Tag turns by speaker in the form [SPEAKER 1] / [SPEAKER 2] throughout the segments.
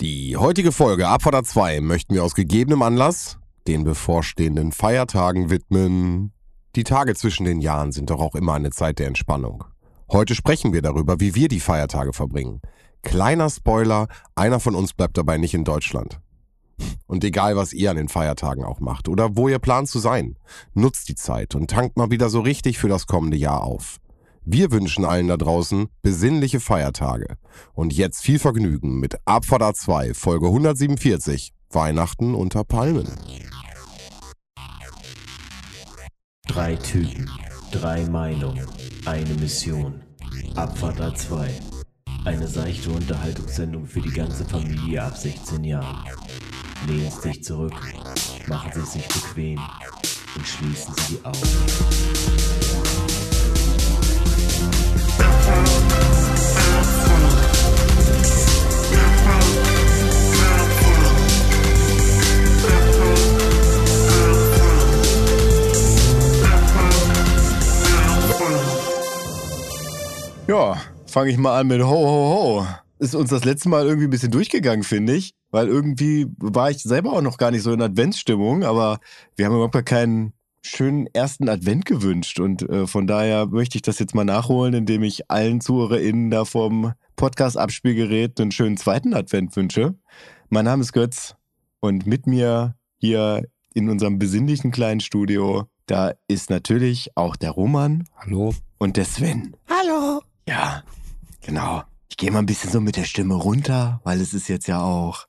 [SPEAKER 1] Die heutige Folge Abfahrt 2 möchten wir aus gegebenem Anlass den bevorstehenden Feiertagen widmen. Die Tage zwischen den Jahren sind doch auch immer eine Zeit der Entspannung. Heute sprechen wir darüber, wie wir die Feiertage verbringen. Kleiner Spoiler, einer von uns bleibt dabei nicht in Deutschland. Und egal, was ihr an den Feiertagen auch macht oder wo ihr plant zu sein, nutzt die Zeit und tankt mal wieder so richtig für das kommende Jahr auf. Wir wünschen allen da draußen besinnliche Feiertage. Und jetzt viel Vergnügen mit Abfahrt A2, Folge 147, Weihnachten unter Palmen.
[SPEAKER 2] Drei Typen, drei Meinungen, eine Mission. Abfahrt A2. Eine seichte Unterhaltungssendung für die ganze Familie ab 16 Jahren. Lehnen Sie sich zurück, machen Sie es sich bequem und schließen Sie die Augen.
[SPEAKER 3] Ja, fange ich mal an mit Ho, Ho, Ho. Ist uns das letzte Mal irgendwie ein bisschen durchgegangen, finde ich. Weil irgendwie war ich selber auch noch gar nicht so in Adventsstimmung, aber wir haben überhaupt gar keinen schönen ersten Advent gewünscht. Und äh, von daher möchte ich das jetzt mal nachholen, indem ich allen ZuhörerInnen da vom Podcast-Abspielgerät einen schönen zweiten Advent wünsche. Mein Name ist Götz und mit mir hier in unserem besinnlichen kleinen Studio, da ist natürlich auch der Roman
[SPEAKER 1] Hallo.
[SPEAKER 3] und der Sven.
[SPEAKER 4] Hallo.
[SPEAKER 3] Ja, genau. Ich gehe mal ein bisschen so mit der Stimme runter, weil es ist jetzt ja auch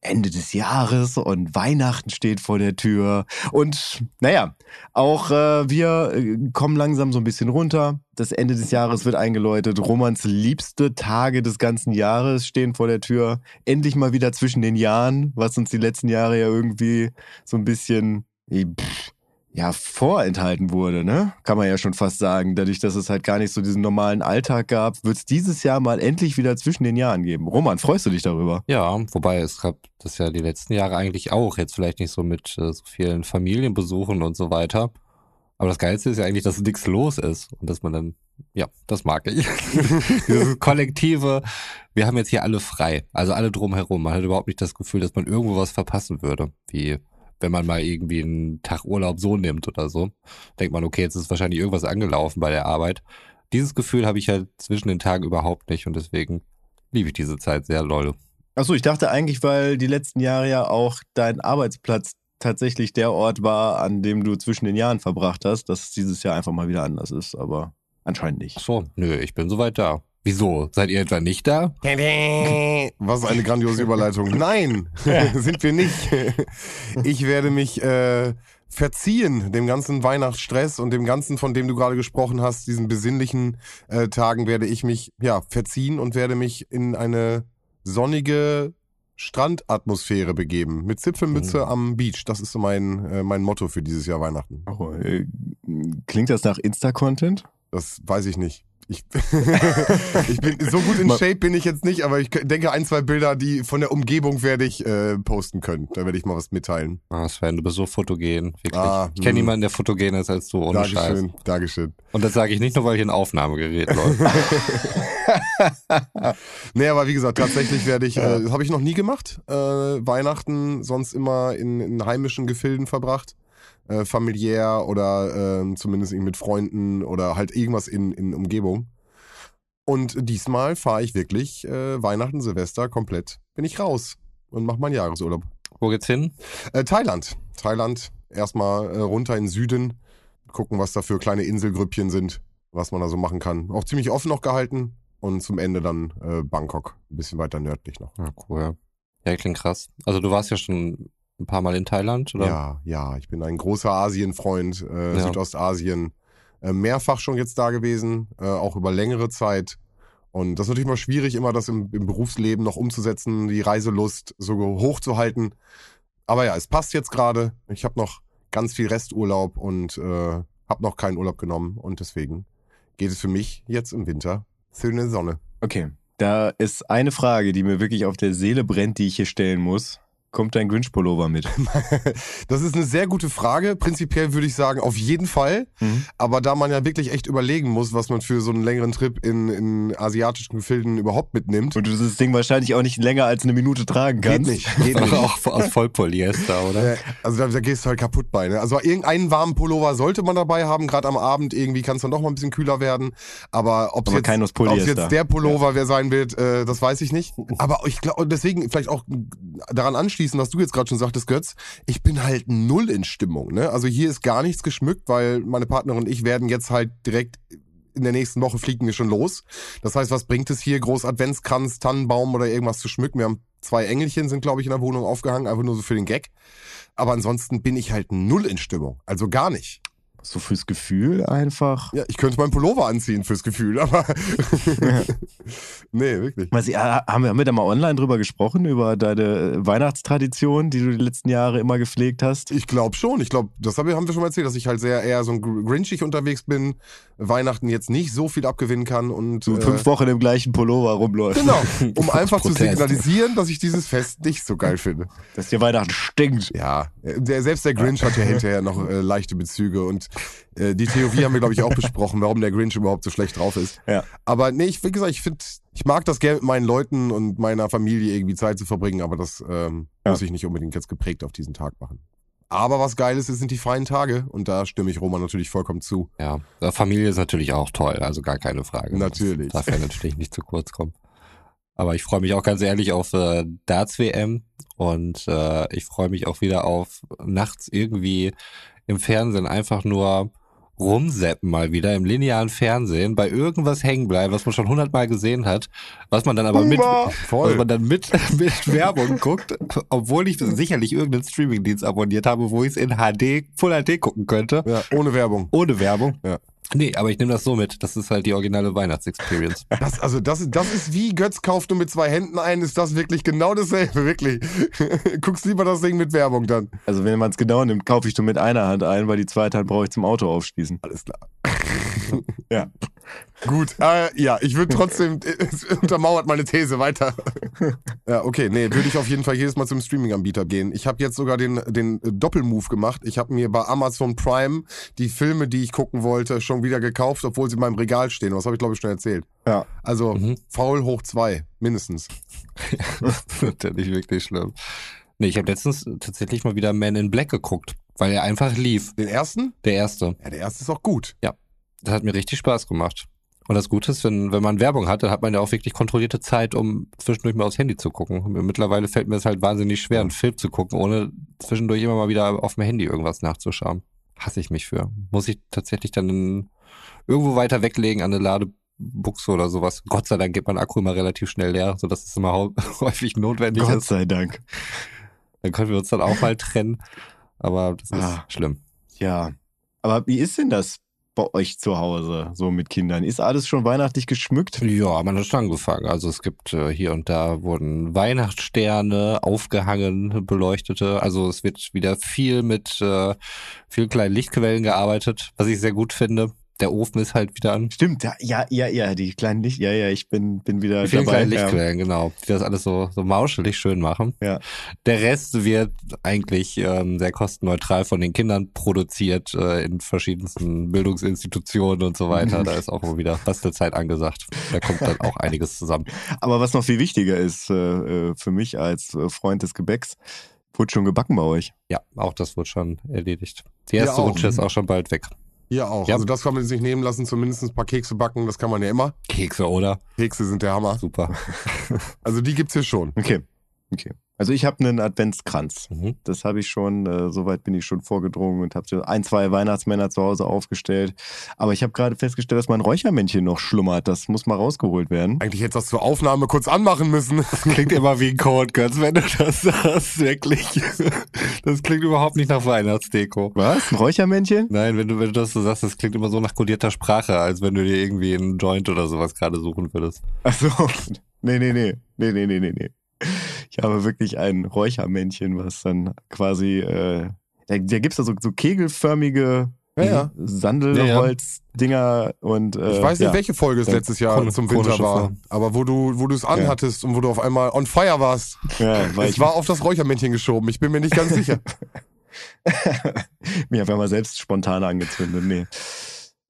[SPEAKER 3] Ende des Jahres und Weihnachten steht vor der Tür. Und naja, auch äh, wir äh, kommen langsam so ein bisschen runter. Das Ende des Jahres wird eingeläutet. Romans liebste Tage des ganzen Jahres stehen vor der Tür. Endlich mal wieder zwischen den Jahren, was uns die letzten Jahre ja irgendwie so ein bisschen pff, ja, vorenthalten wurde, ne? Kann man ja schon fast sagen. Dadurch, dass es halt gar nicht so diesen normalen Alltag gab, wird es dieses Jahr mal endlich wieder zwischen den Jahren geben. Roman, freust du dich darüber?
[SPEAKER 4] Ja, wobei es gab das ja die letzten Jahre eigentlich auch. Jetzt vielleicht nicht so mit äh, so vielen Familienbesuchen und so weiter. Aber das Geilste ist ja eigentlich, dass nichts los ist und dass man dann, ja, das mag ich. Dieses kollektive, wir haben jetzt hier alle frei, also alle drumherum. Man hat überhaupt nicht das Gefühl, dass man irgendwo was verpassen würde, wie wenn man mal irgendwie einen Tag Urlaub so nimmt oder so. Denkt man, okay, jetzt ist wahrscheinlich irgendwas angelaufen bei der Arbeit. Dieses Gefühl habe ich halt zwischen den Tagen überhaupt nicht und deswegen liebe ich diese Zeit sehr lol.
[SPEAKER 3] Achso, ich dachte eigentlich, weil die letzten Jahre ja auch dein Arbeitsplatz tatsächlich der Ort war, an dem du zwischen den Jahren verbracht hast, dass es dieses Jahr einfach mal wieder anders ist, aber anscheinend nicht.
[SPEAKER 4] Ach so, nö, ich bin soweit da. Wieso? Seid ihr etwa nicht da?
[SPEAKER 1] Was eine grandiose Überleitung. Nein, sind wir nicht. Ich werde mich äh, verziehen, dem ganzen Weihnachtsstress und dem ganzen, von dem du gerade gesprochen hast, diesen besinnlichen äh, Tagen werde ich mich ja verziehen und werde mich in eine sonnige Strandatmosphäre begeben. Mit Zipfelmütze
[SPEAKER 3] Mhm.
[SPEAKER 1] am Beach. Das ist so mein, äh, mein Motto für dieses Jahr Weihnachten.
[SPEAKER 3] Oh, äh, klingt das nach Insta-Content?
[SPEAKER 1] Das weiß ich nicht. Ich, ich bin so gut in Shape bin ich jetzt nicht, aber ich denke ein, zwei Bilder, die von der Umgebung werde ich äh, posten können. Da werde ich mal was mitteilen.
[SPEAKER 4] Ah, Sven, du bist so fotogen, wirklich.
[SPEAKER 1] Ah,
[SPEAKER 4] ich kenne
[SPEAKER 1] hm.
[SPEAKER 4] niemanden, der fotogen ist als du, ohne Scheiß.
[SPEAKER 1] Dankeschön, Dankeschön.
[SPEAKER 4] Und das sage ich nicht nur, weil hier ein Aufnahmegerät läuft.
[SPEAKER 1] Nee, aber wie gesagt, tatsächlich werde ich, äh, das habe ich noch nie gemacht, äh, Weihnachten sonst immer in, in heimischen Gefilden verbracht. Äh, familiär oder äh, zumindest mit Freunden oder halt irgendwas in, in Umgebung. Und diesmal fahre ich wirklich äh, Weihnachten, Silvester komplett, bin ich raus und mache meinen Jahresurlaub.
[SPEAKER 4] Wo geht's hin?
[SPEAKER 1] Äh, Thailand. Thailand. Erstmal äh, runter in den Süden. Gucken, was da für kleine Inselgrüppchen sind, was man da so machen kann. Auch ziemlich offen noch gehalten. Und zum Ende dann äh, Bangkok. Ein bisschen weiter nördlich noch.
[SPEAKER 4] Ja, cool. Ja, klingt krass. Also du warst ja schon ein paar Mal in Thailand, oder?
[SPEAKER 1] Ja, ja. Ich bin ein großer Asienfreund. Äh,
[SPEAKER 4] Ja.
[SPEAKER 1] Südostasien. Äh, mehrfach schon jetzt da gewesen. Äh, auch über längere Zeit. Und das ist natürlich mal schwierig, immer das im, im Berufsleben noch umzusetzen, die Reiselust so hoch zu halten. Aber ja, es passt jetzt gerade. Ich habe noch ganz viel Resturlaub und äh, habe noch keinen Urlaub genommen. Und deswegen geht es für mich jetzt im Winter eine Sonne.
[SPEAKER 3] Okay, da ist eine Frage, die mir wirklich auf der Seele brennt, die ich hier stellen muss. Kommt dein Grinch-Pullover mit?
[SPEAKER 1] Das ist eine sehr gute Frage. Prinzipiell würde ich sagen, auf jeden Fall.
[SPEAKER 3] Mhm.
[SPEAKER 1] Aber da man ja wirklich echt überlegen muss, was man für so einen längeren Trip in, in asiatischen Gefilden überhaupt mitnimmt.
[SPEAKER 3] Und du das Ding wahrscheinlich auch nicht länger als eine Minute tragen
[SPEAKER 1] Geht
[SPEAKER 3] kannst.
[SPEAKER 1] nicht. Geht nicht.
[SPEAKER 4] auch aus Vollpolyester, oder?
[SPEAKER 1] Also da, da gehst du halt kaputt bei. Ne? Also irgendeinen warmen Pullover sollte man dabei haben, gerade am Abend irgendwie kann es dann doch mal ein bisschen kühler werden. Aber ob es jetzt, jetzt der Pullover wer sein wird, äh, das weiß ich nicht. Aber ich glaube, deswegen vielleicht auch daran anschließen, was du jetzt gerade schon sagtest, Götz. Ich bin halt null in Stimmung. Ne? Also hier ist gar nichts geschmückt, weil meine Partnerin und ich werden jetzt halt direkt in der nächsten Woche fliegen wir schon los. Das heißt, was bringt es hier, groß Adventskranz, Tannenbaum oder irgendwas zu schmücken? Wir haben zwei Engelchen, sind glaube ich in der Wohnung aufgehangen, einfach nur so für den Gag. Aber ansonsten bin ich halt null in Stimmung. Also gar nicht.
[SPEAKER 3] So fürs Gefühl einfach.
[SPEAKER 1] Ja, ich könnte meinen Pullover anziehen fürs Gefühl, aber nee, wirklich.
[SPEAKER 3] Was, ja, haben, wir, haben wir da mal online drüber gesprochen, über deine Weihnachtstradition, die du die letzten Jahre immer gepflegt hast?
[SPEAKER 1] Ich glaube schon. Ich glaube, das hab- haben wir schon mal erzählt, dass ich halt sehr eher so ein Gr- Grinchig unterwegs bin, Weihnachten jetzt nicht so viel abgewinnen kann und
[SPEAKER 3] Du
[SPEAKER 1] äh,
[SPEAKER 3] fünf Wochen im gleichen Pullover rumläufst.
[SPEAKER 1] Genau, um einfach zu
[SPEAKER 4] Protest.
[SPEAKER 1] signalisieren, dass ich dieses Fest nicht so geil finde.
[SPEAKER 3] Dass dir Weihnachten stinkt.
[SPEAKER 1] Ja, der, selbst der Grinch hat ja hinterher noch äh, leichte Bezüge und äh, die Theorie haben wir, glaube ich, auch besprochen, warum der Grinch überhaupt so schlecht drauf ist.
[SPEAKER 3] Ja.
[SPEAKER 1] Aber nee, ich, wie gesagt, ich finde, ich mag das gerne mit meinen Leuten und meiner Familie irgendwie Zeit zu verbringen, aber das ähm,
[SPEAKER 3] Ja.
[SPEAKER 1] muss ich nicht unbedingt jetzt geprägt auf diesen Tag machen. Aber was geil ist, sind die freien Tage und da stimme ich Roman natürlich vollkommen zu.
[SPEAKER 4] Ja, Familie ist natürlich auch toll, also gar keine Frage.
[SPEAKER 1] Natürlich.
[SPEAKER 4] Das darf ja natürlich nicht zu kurz kommen. Aber ich freue mich auch ganz ehrlich auf äh, Darts WM und äh, ich freue mich auch wieder auf nachts irgendwie im Fernsehen einfach nur rumseppen mal wieder im linearen Fernsehen, bei irgendwas hängen bleiben, was man schon hundertmal gesehen hat, was man dann aber mit, was man dann mit, mit Werbung guckt, obwohl ich sicherlich irgendeinen Streamingdienst abonniert habe, wo ich es in HD, Full HD gucken könnte.
[SPEAKER 1] Ja, ohne Werbung.
[SPEAKER 4] Ohne Werbung.
[SPEAKER 1] Ja.
[SPEAKER 4] Nee, aber ich nehme das so mit. Das ist halt die originale Weihnachtsexperience.
[SPEAKER 1] Das, also das, ist- das ist wie Götz kauft nur mit zwei Händen ein, ist das wirklich genau dasselbe, wirklich. Guckst lieber das Ding mit Werbung dann.
[SPEAKER 3] Also wenn man es genau nimmt, kaufe ich nur mit einer Hand ein, weil die zweite Hand brauche ich zum Auto aufschließen.
[SPEAKER 1] Alles klar.
[SPEAKER 3] Ja.
[SPEAKER 1] Gut, äh, ja, ich würde trotzdem, es untermauert meine These weiter. ja, okay, nee, würde ich auf jeden Fall jedes Mal zum Streaming-Anbieter gehen. Ich habe jetzt sogar den, den Doppelmove gemacht. Ich habe mir bei Amazon Prime die Filme, die ich gucken wollte, schon wieder gekauft, obwohl sie in meinem Regal stehen. Was habe ich, glaube ich, schon erzählt.
[SPEAKER 3] Ja.
[SPEAKER 1] Also,
[SPEAKER 4] Mhm.
[SPEAKER 1] faul hoch zwei, mindestens.
[SPEAKER 4] das ist ja nicht wirklich schlimm. Nee, ich habe letztens tatsächlich mal wieder Man in Black geguckt, weil er einfach lief.
[SPEAKER 1] Den ersten?
[SPEAKER 4] Der erste.
[SPEAKER 1] Ja, der erste ist auch gut.
[SPEAKER 4] Das hat mir richtig Spaß gemacht. Und das Gute ist, wenn, wenn man Werbung hat, dann hat man ja auch wirklich kontrollierte Zeit, um zwischendurch mal aufs Handy zu gucken. Mittlerweile fällt mir es halt wahnsinnig schwer, einen Film zu gucken, ohne zwischendurch immer mal wieder auf dem Handy irgendwas nachzuschauen. Hasse ich mich für. Muss ich tatsächlich dann irgendwo weiter weglegen an eine Ladebuchse oder sowas. Gott sei Dank geht mein Akku immer relativ schnell leer, sodass es immer häufig notwendig
[SPEAKER 3] Gott
[SPEAKER 4] ist.
[SPEAKER 3] sei Dank.
[SPEAKER 4] Dann können wir uns dann auch mal trennen. Aber das ist
[SPEAKER 3] Ah.
[SPEAKER 4] schlimm.
[SPEAKER 3] Ja. Aber wie ist denn das bei euch zu Hause, so mit Kindern? Ist alles schon weihnachtlich geschmückt?
[SPEAKER 4] Ja, man hat schon angefangen. Also es gibt äh, hier und da wurden Weihnachtssterne aufgehangen, beleuchtete. Also es wird wieder viel mit äh, vielen kleinen Lichtquellen gearbeitet, was ich sehr gut finde. Der Ofen ist halt wieder an.
[SPEAKER 3] Stimmt, ja, ja, ja, ja, die kleinen Licht, ja, ja, ich bin, bin wieder
[SPEAKER 4] Die vielen
[SPEAKER 3] dabei.
[SPEAKER 4] kleinen
[SPEAKER 3] ja.
[SPEAKER 4] Lichtquellen, genau. Die das alles so, so mauschelig schön machen.
[SPEAKER 3] Ja.
[SPEAKER 4] Der Rest wird eigentlich ähm, sehr kostenneutral von den Kindern produziert äh, in verschiedensten Bildungsinstitutionen und so weiter. Da ist auch immer wieder Bastelzeit angesagt. Da kommt dann auch einiges zusammen.
[SPEAKER 3] Aber was noch viel wichtiger ist äh, äh, für mich als äh, Freund des Gebäcks, wurde schon gebacken bei euch.
[SPEAKER 4] Ja, auch das wird schon erledigt. Die
[SPEAKER 1] Ja,
[SPEAKER 4] erste
[SPEAKER 1] auch.
[SPEAKER 4] Rutsche ist auch schon bald weg.
[SPEAKER 1] Hier auch.
[SPEAKER 4] Ja.
[SPEAKER 1] Also das kann man sich nehmen lassen, zumindest ein paar Kekse backen, das kann man ja immer.
[SPEAKER 4] Kekse, oder?
[SPEAKER 1] Kekse sind der Hammer.
[SPEAKER 4] Super.
[SPEAKER 1] Also die gibt's hier schon.
[SPEAKER 3] Okay, okay. Also ich habe einen Adventskranz.
[SPEAKER 4] Mhm.
[SPEAKER 3] Das habe ich schon, äh, soweit bin ich schon vorgedrungen und habe so ein, zwei Weihnachtsmänner zu Hause aufgestellt. Aber ich habe gerade festgestellt, dass mein Räuchermännchen noch schlummert. Das muss mal rausgeholt werden.
[SPEAKER 1] Eigentlich hättest du das zur Aufnahme kurz anmachen müssen.
[SPEAKER 4] Klingt immer wie ein Code, Götz, wenn du das sagst, wirklich. Das klingt überhaupt nicht nach Weihnachtsdeko.
[SPEAKER 3] Was? Ein Räuchermännchen?
[SPEAKER 4] Nein, wenn du, wenn du das so sagst, das klingt immer so nach kodierter Sprache, als wenn du dir irgendwie einen Joint oder sowas gerade suchen würdest.
[SPEAKER 3] Ach so. Nee, nee, nee. Nee, nee, nee, nee, nee. Ich habe wirklich ein Räuchermännchen, was dann quasi, äh, da, da gibt's da so, so kegelförmige
[SPEAKER 1] Ja, ja.
[SPEAKER 3] Sandelholz-Dinger und. Äh,
[SPEAKER 1] Ich weiß nicht,
[SPEAKER 3] ja.
[SPEAKER 1] welche Folge es letztes Jahr
[SPEAKER 4] chron-
[SPEAKER 1] zum Winter war,
[SPEAKER 4] Form.
[SPEAKER 1] aber wo du, wo du es anhattest und wo du auf einmal on fire warst.
[SPEAKER 3] Ja, weil
[SPEAKER 1] Es
[SPEAKER 3] ich
[SPEAKER 1] war auf das Räuchermännchen geschoben. Ich bin mir nicht ganz sicher.
[SPEAKER 3] mich auf einmal selbst spontan angezündet. Nee.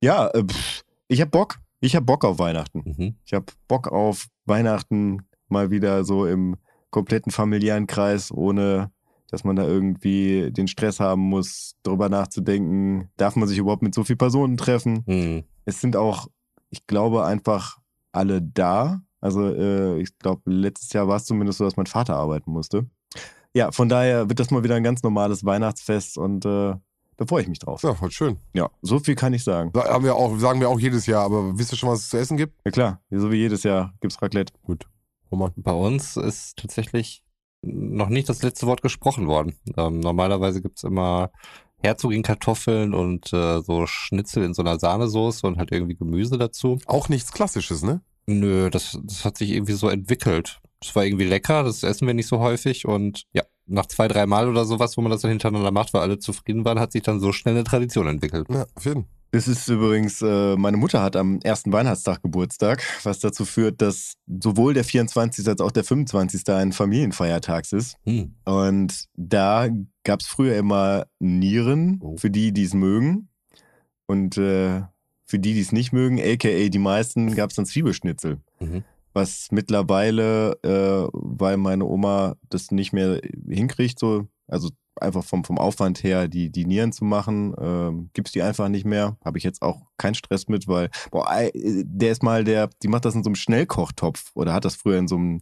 [SPEAKER 3] Ja, äh, pff, ich hab Bock. Ich hab Bock auf Weihnachten.
[SPEAKER 4] Mhm.
[SPEAKER 3] Ich hab Bock auf Weihnachten mal wieder so im kompletten familiären Kreis, ohne dass man da irgendwie den Stress haben muss, darüber nachzudenken, darf man sich überhaupt mit so vielen Personen treffen.
[SPEAKER 4] Mhm.
[SPEAKER 3] Es sind auch, ich glaube, einfach alle da. Also äh, ich glaube, letztes Jahr war es zumindest so, dass mein Vater arbeiten musste. Ja, von daher wird das mal wieder ein ganz normales Weihnachtsfest und äh, da freue ich mich drauf.
[SPEAKER 1] Ja, voll schön.
[SPEAKER 3] Ja, so viel kann ich sagen.
[SPEAKER 1] Haben wir auch, sagen wir auch jedes Jahr, aber wisst ihr schon, was es zu essen gibt?
[SPEAKER 3] Ja klar, so wie jedes Jahr gibt's Raclette.
[SPEAKER 1] Gut. Roman.
[SPEAKER 4] Bei uns ist tatsächlich noch nicht das letzte Wort gesprochen worden. Ähm, normalerweise gibt's immer Herzogin-Kartoffeln und äh, so Schnitzel in so einer Sahnesoße und halt irgendwie Gemüse dazu.
[SPEAKER 1] Auch nichts Klassisches, ne?
[SPEAKER 4] Nö, das, das hat sich irgendwie so entwickelt. Das war irgendwie lecker, das essen wir nicht so häufig und ja, nach zwei, drei Mal oder sowas, wo man das dann hintereinander macht, weil alle zufrieden waren, hat sich dann so schnell eine Tradition entwickelt.
[SPEAKER 1] Ja, auf jeden
[SPEAKER 3] Das ist übrigens, äh, meine Mutter hat am ersten Weihnachtstag Geburtstag, was dazu führt, dass sowohl der 24. als auch der 25. ein Familienfeiertags ist.
[SPEAKER 4] Hm.
[SPEAKER 3] Und da gab's früher immer Nieren
[SPEAKER 1] Oh.
[SPEAKER 3] für die, die es mögen. Und äh, für die, die es nicht mögen, aka die meisten, gab's dann Zwiebelschnitzel.
[SPEAKER 4] Mhm.
[SPEAKER 3] Was mittlerweile, äh, weil meine Oma das nicht mehr hinkriegt, so, also einfach vom, vom Aufwand her, die, die Nieren zu machen, ähm, gibt's die einfach nicht mehr. Habe ich jetzt auch keinen Stress mit, weil, boah, ei, der ist mal der, die macht das in so einem Schnellkochtopf oder hat das früher in so einem,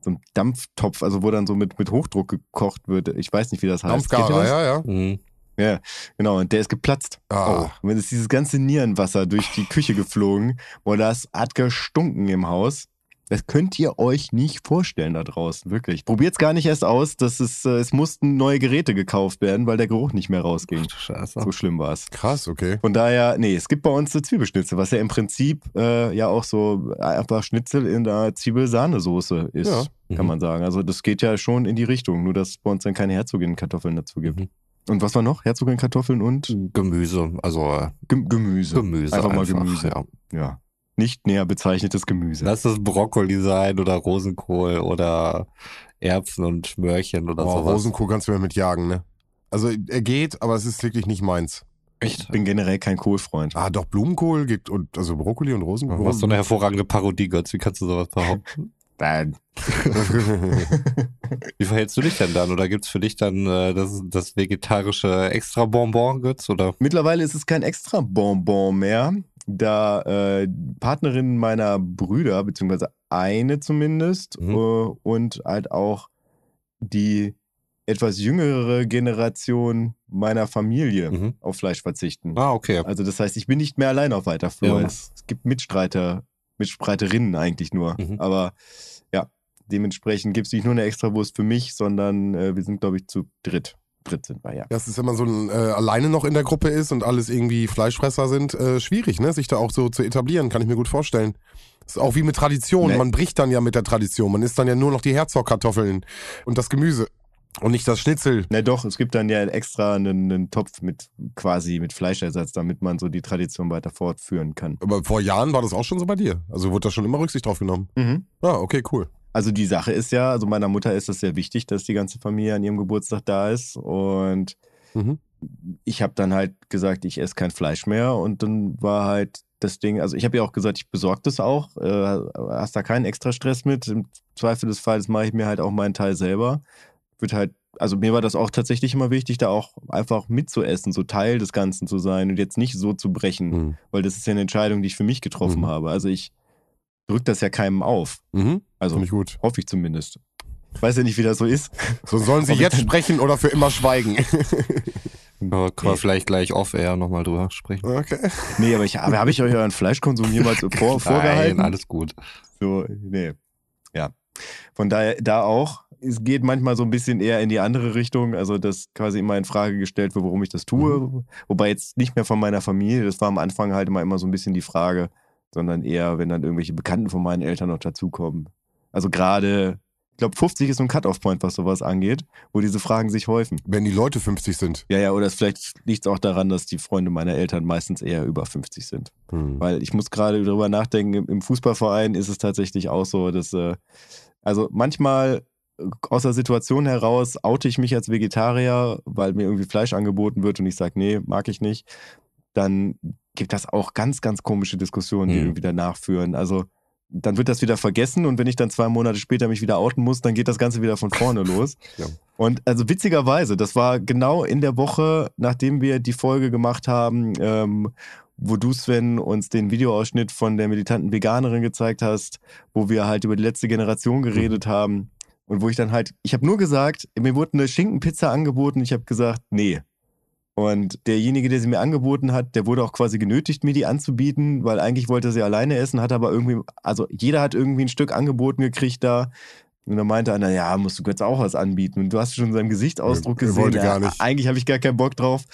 [SPEAKER 3] so einem Dampftopf, also wo dann so mit, mit Hochdruck gekocht wird. Ich weiß nicht, wie das heißt.
[SPEAKER 1] Dampfgarer,
[SPEAKER 3] das?
[SPEAKER 1] ja, ja.
[SPEAKER 4] Mhm.
[SPEAKER 3] Ja, genau. Und der ist geplatzt.
[SPEAKER 1] Ah.
[SPEAKER 3] Oh, und dann ist dieses ganze Nierenwasser durch die Küche geflogen. Boah, das hat gestunken im Haus. Das könnt ihr euch nicht vorstellen da draußen, wirklich. Probiert's gar nicht erst aus. Das ist, äh, es mussten neue Geräte gekauft werden, weil der Geruch nicht mehr rausging.
[SPEAKER 4] Ach Scheiße.
[SPEAKER 3] So schlimm war's.
[SPEAKER 1] Krass, okay.
[SPEAKER 3] Von daher, nee, es gibt bei uns so Zwiebelschnitzel, was ja im Prinzip äh, ja auch so einfach Schnitzel in der Zwiebelsahnesoße ist,
[SPEAKER 1] Ja.
[SPEAKER 3] kann
[SPEAKER 4] Mhm.
[SPEAKER 3] man sagen. Also das geht ja schon in die Richtung, nur dass es bei uns dann keine Herzogin-Kartoffeln dazu gibt.
[SPEAKER 4] Mhm.
[SPEAKER 3] Und was war noch? Herzogin-Kartoffeln und
[SPEAKER 4] Gemüse, also äh,
[SPEAKER 3] Gem Gemüse.
[SPEAKER 4] Gemüse.
[SPEAKER 3] Einfach mal Gemüse.
[SPEAKER 4] Ja.
[SPEAKER 3] Ja. Nicht näher bezeichnetes Gemüse.
[SPEAKER 4] Lass es Brokkoli sein oder Rosenkohl oder Erbsen und Möhrchen oder
[SPEAKER 1] Oh,
[SPEAKER 4] sowas.
[SPEAKER 1] Rosenkohl kannst du mir mit jagen, ne? Also er geht, aber es ist wirklich nicht meins.
[SPEAKER 3] ich bin generell kein Kohlfreund.
[SPEAKER 1] Ah, doch, Blumenkohl geht und also Brokkoli und Rosenkohl.
[SPEAKER 4] Du hast so eine hervorragende Parodie, Götz. Wie kannst du sowas behaupten?
[SPEAKER 3] Nein.
[SPEAKER 4] Wie verhältst du dich denn dann? Oder gibt's für dich dann äh, das, das vegetarische Extra-Bonbon, Götz? Oder?
[SPEAKER 3] Mittlerweile ist es kein extra Bonbon mehr, da äh, Partnerin meiner Brüder, beziehungsweise eine zumindest,
[SPEAKER 4] Mhm.
[SPEAKER 3] äh, und halt auch die etwas jüngere Generation meiner Familie
[SPEAKER 4] Mhm.
[SPEAKER 3] auf Fleisch verzichten.
[SPEAKER 4] Ah, okay.
[SPEAKER 3] Also das heißt, ich bin nicht mehr allein auf weiter Flur.
[SPEAKER 4] Ja.
[SPEAKER 3] Es, es gibt Mitstreiter, Mitstreiterinnen eigentlich nur.
[SPEAKER 4] Mhm.
[SPEAKER 3] Aber ja, dementsprechend gibt es nicht nur eine Extrawurst für mich, sondern äh, wir sind, glaube ich, zu dritt. Dritt sind wir, ja.
[SPEAKER 1] Das ist, wenn man so ein, äh, alleine noch in der Gruppe ist und alles irgendwie Fleischfresser sind, äh, schwierig, ne? Sich da auch so zu etablieren, kann ich mir gut vorstellen. Das ist auch wie mit Tradition.
[SPEAKER 3] Ne.
[SPEAKER 1] Man bricht dann ja mit der Tradition. Man isst dann ja nur noch die Herzogkartoffeln und das Gemüse und nicht das Schnitzel.
[SPEAKER 3] Na doch, es gibt dann ja extra einen, einen Topf mit quasi mit Fleischersatz, damit man so die Tradition weiter fortführen kann.
[SPEAKER 1] Aber vor Jahren war das auch schon so bei dir. Also wurde da schon immer Rücksicht drauf genommen.
[SPEAKER 3] Mhm.
[SPEAKER 1] Ah, okay, cool.
[SPEAKER 3] Also die Sache ist ja, also meiner Mutter ist es sehr wichtig, dass die ganze Familie an ihrem Geburtstag da ist und
[SPEAKER 1] Mhm.
[SPEAKER 3] ich habe dann halt gesagt, ich esse kein Fleisch mehr und dann war halt das Ding, also ich habe ja auch gesagt, ich besorge das auch, äh, hast da keinen extra Stress mit, im Zweifel des Falles mache ich mir halt auch meinen Teil selber. Wird halt, also mir war das auch tatsächlich immer wichtig, da auch einfach mitzuessen, so Teil des Ganzen zu sein und jetzt nicht so zu brechen,
[SPEAKER 1] Mhm.
[SPEAKER 3] weil das ist ja eine Entscheidung, die ich für mich getroffen
[SPEAKER 1] Mhm.
[SPEAKER 3] habe. Also ich drücke das ja keimem auf,
[SPEAKER 1] Mhm.
[SPEAKER 3] also
[SPEAKER 1] Finde ich gut.
[SPEAKER 3] hoffe ich zumindest. Ich weiß ja nicht, wie das so ist.
[SPEAKER 1] So sollen sie jetzt sprechen oder für immer schweigen.
[SPEAKER 4] Aber können wir vielleicht gleich off-air nochmal drüber sprechen.
[SPEAKER 1] okay.
[SPEAKER 3] Nee, aber ich, aber habe ich euch euren Fleischkonsum jemals vor, vorgehalten?
[SPEAKER 4] Nein, alles gut.
[SPEAKER 3] So, nee. Ja. Von daher, da auch. Es geht manchmal so ein bisschen eher in die andere Richtung, also dass quasi immer in Frage gestellt wird, warum ich das tue. Wobei jetzt nicht mehr von meiner Familie, das war am Anfang halt immer, immer so ein bisschen die Frage, sondern eher, wenn dann irgendwelche Bekannten von meinen Eltern noch dazukommen. Also gerade glaube 50 ist so ein Cut-Off-Point, was sowas angeht, wo diese Fragen sich häufen.
[SPEAKER 1] Wenn die Leute 50 sind.
[SPEAKER 3] Ja, ja, oder es vielleicht liegt es auch daran, dass die Freunde meiner Eltern meistens eher über 50 sind.
[SPEAKER 1] Hm.
[SPEAKER 3] Weil ich muss gerade darüber nachdenken, im- im Fußballverein ist es tatsächlich auch so, dass, äh, also manchmal äh, aus der Situation heraus oute ich mich als Vegetarier, weil mir irgendwie Fleisch angeboten wird und ich sage, nee, mag ich nicht. Dann gibt das auch ganz, ganz komische Diskussionen, die
[SPEAKER 4] Mhm.
[SPEAKER 3] irgendwie danach führen. Also dann wird das wieder vergessen und wenn ich dann zwei Monate später mich wieder outen muss, dann geht das Ganze wieder von vorne los.
[SPEAKER 1] Ja.
[SPEAKER 3] Und also witzigerweise, das war genau in der Woche, nachdem wir die Folge gemacht haben, ähm, wo du, Sven, uns den Videoausschnitt von der militanten Veganerin gezeigt hast, wo wir halt über die letzte Generation geredet haben. Und wo ich dann halt, ich habe nur gesagt, mir wurde eine Schinkenpizza angeboten, ich habe gesagt, nee. Und derjenige, der sie mir angeboten hat, der wurde auch quasi genötigt, mir die anzubieten, weil eigentlich wollte er sie alleine essen, hat aber irgendwie, also jeder hat irgendwie ein Stück angeboten gekriegt da. Und dann meinte einer, ja, musst du jetzt auch was anbieten. Und du hast schon in seinem Gesichtsausdruck gesehen,
[SPEAKER 1] wollte
[SPEAKER 3] ja,
[SPEAKER 1] gar nicht.
[SPEAKER 3] eigentlich habe ich gar keinen Bock drauf.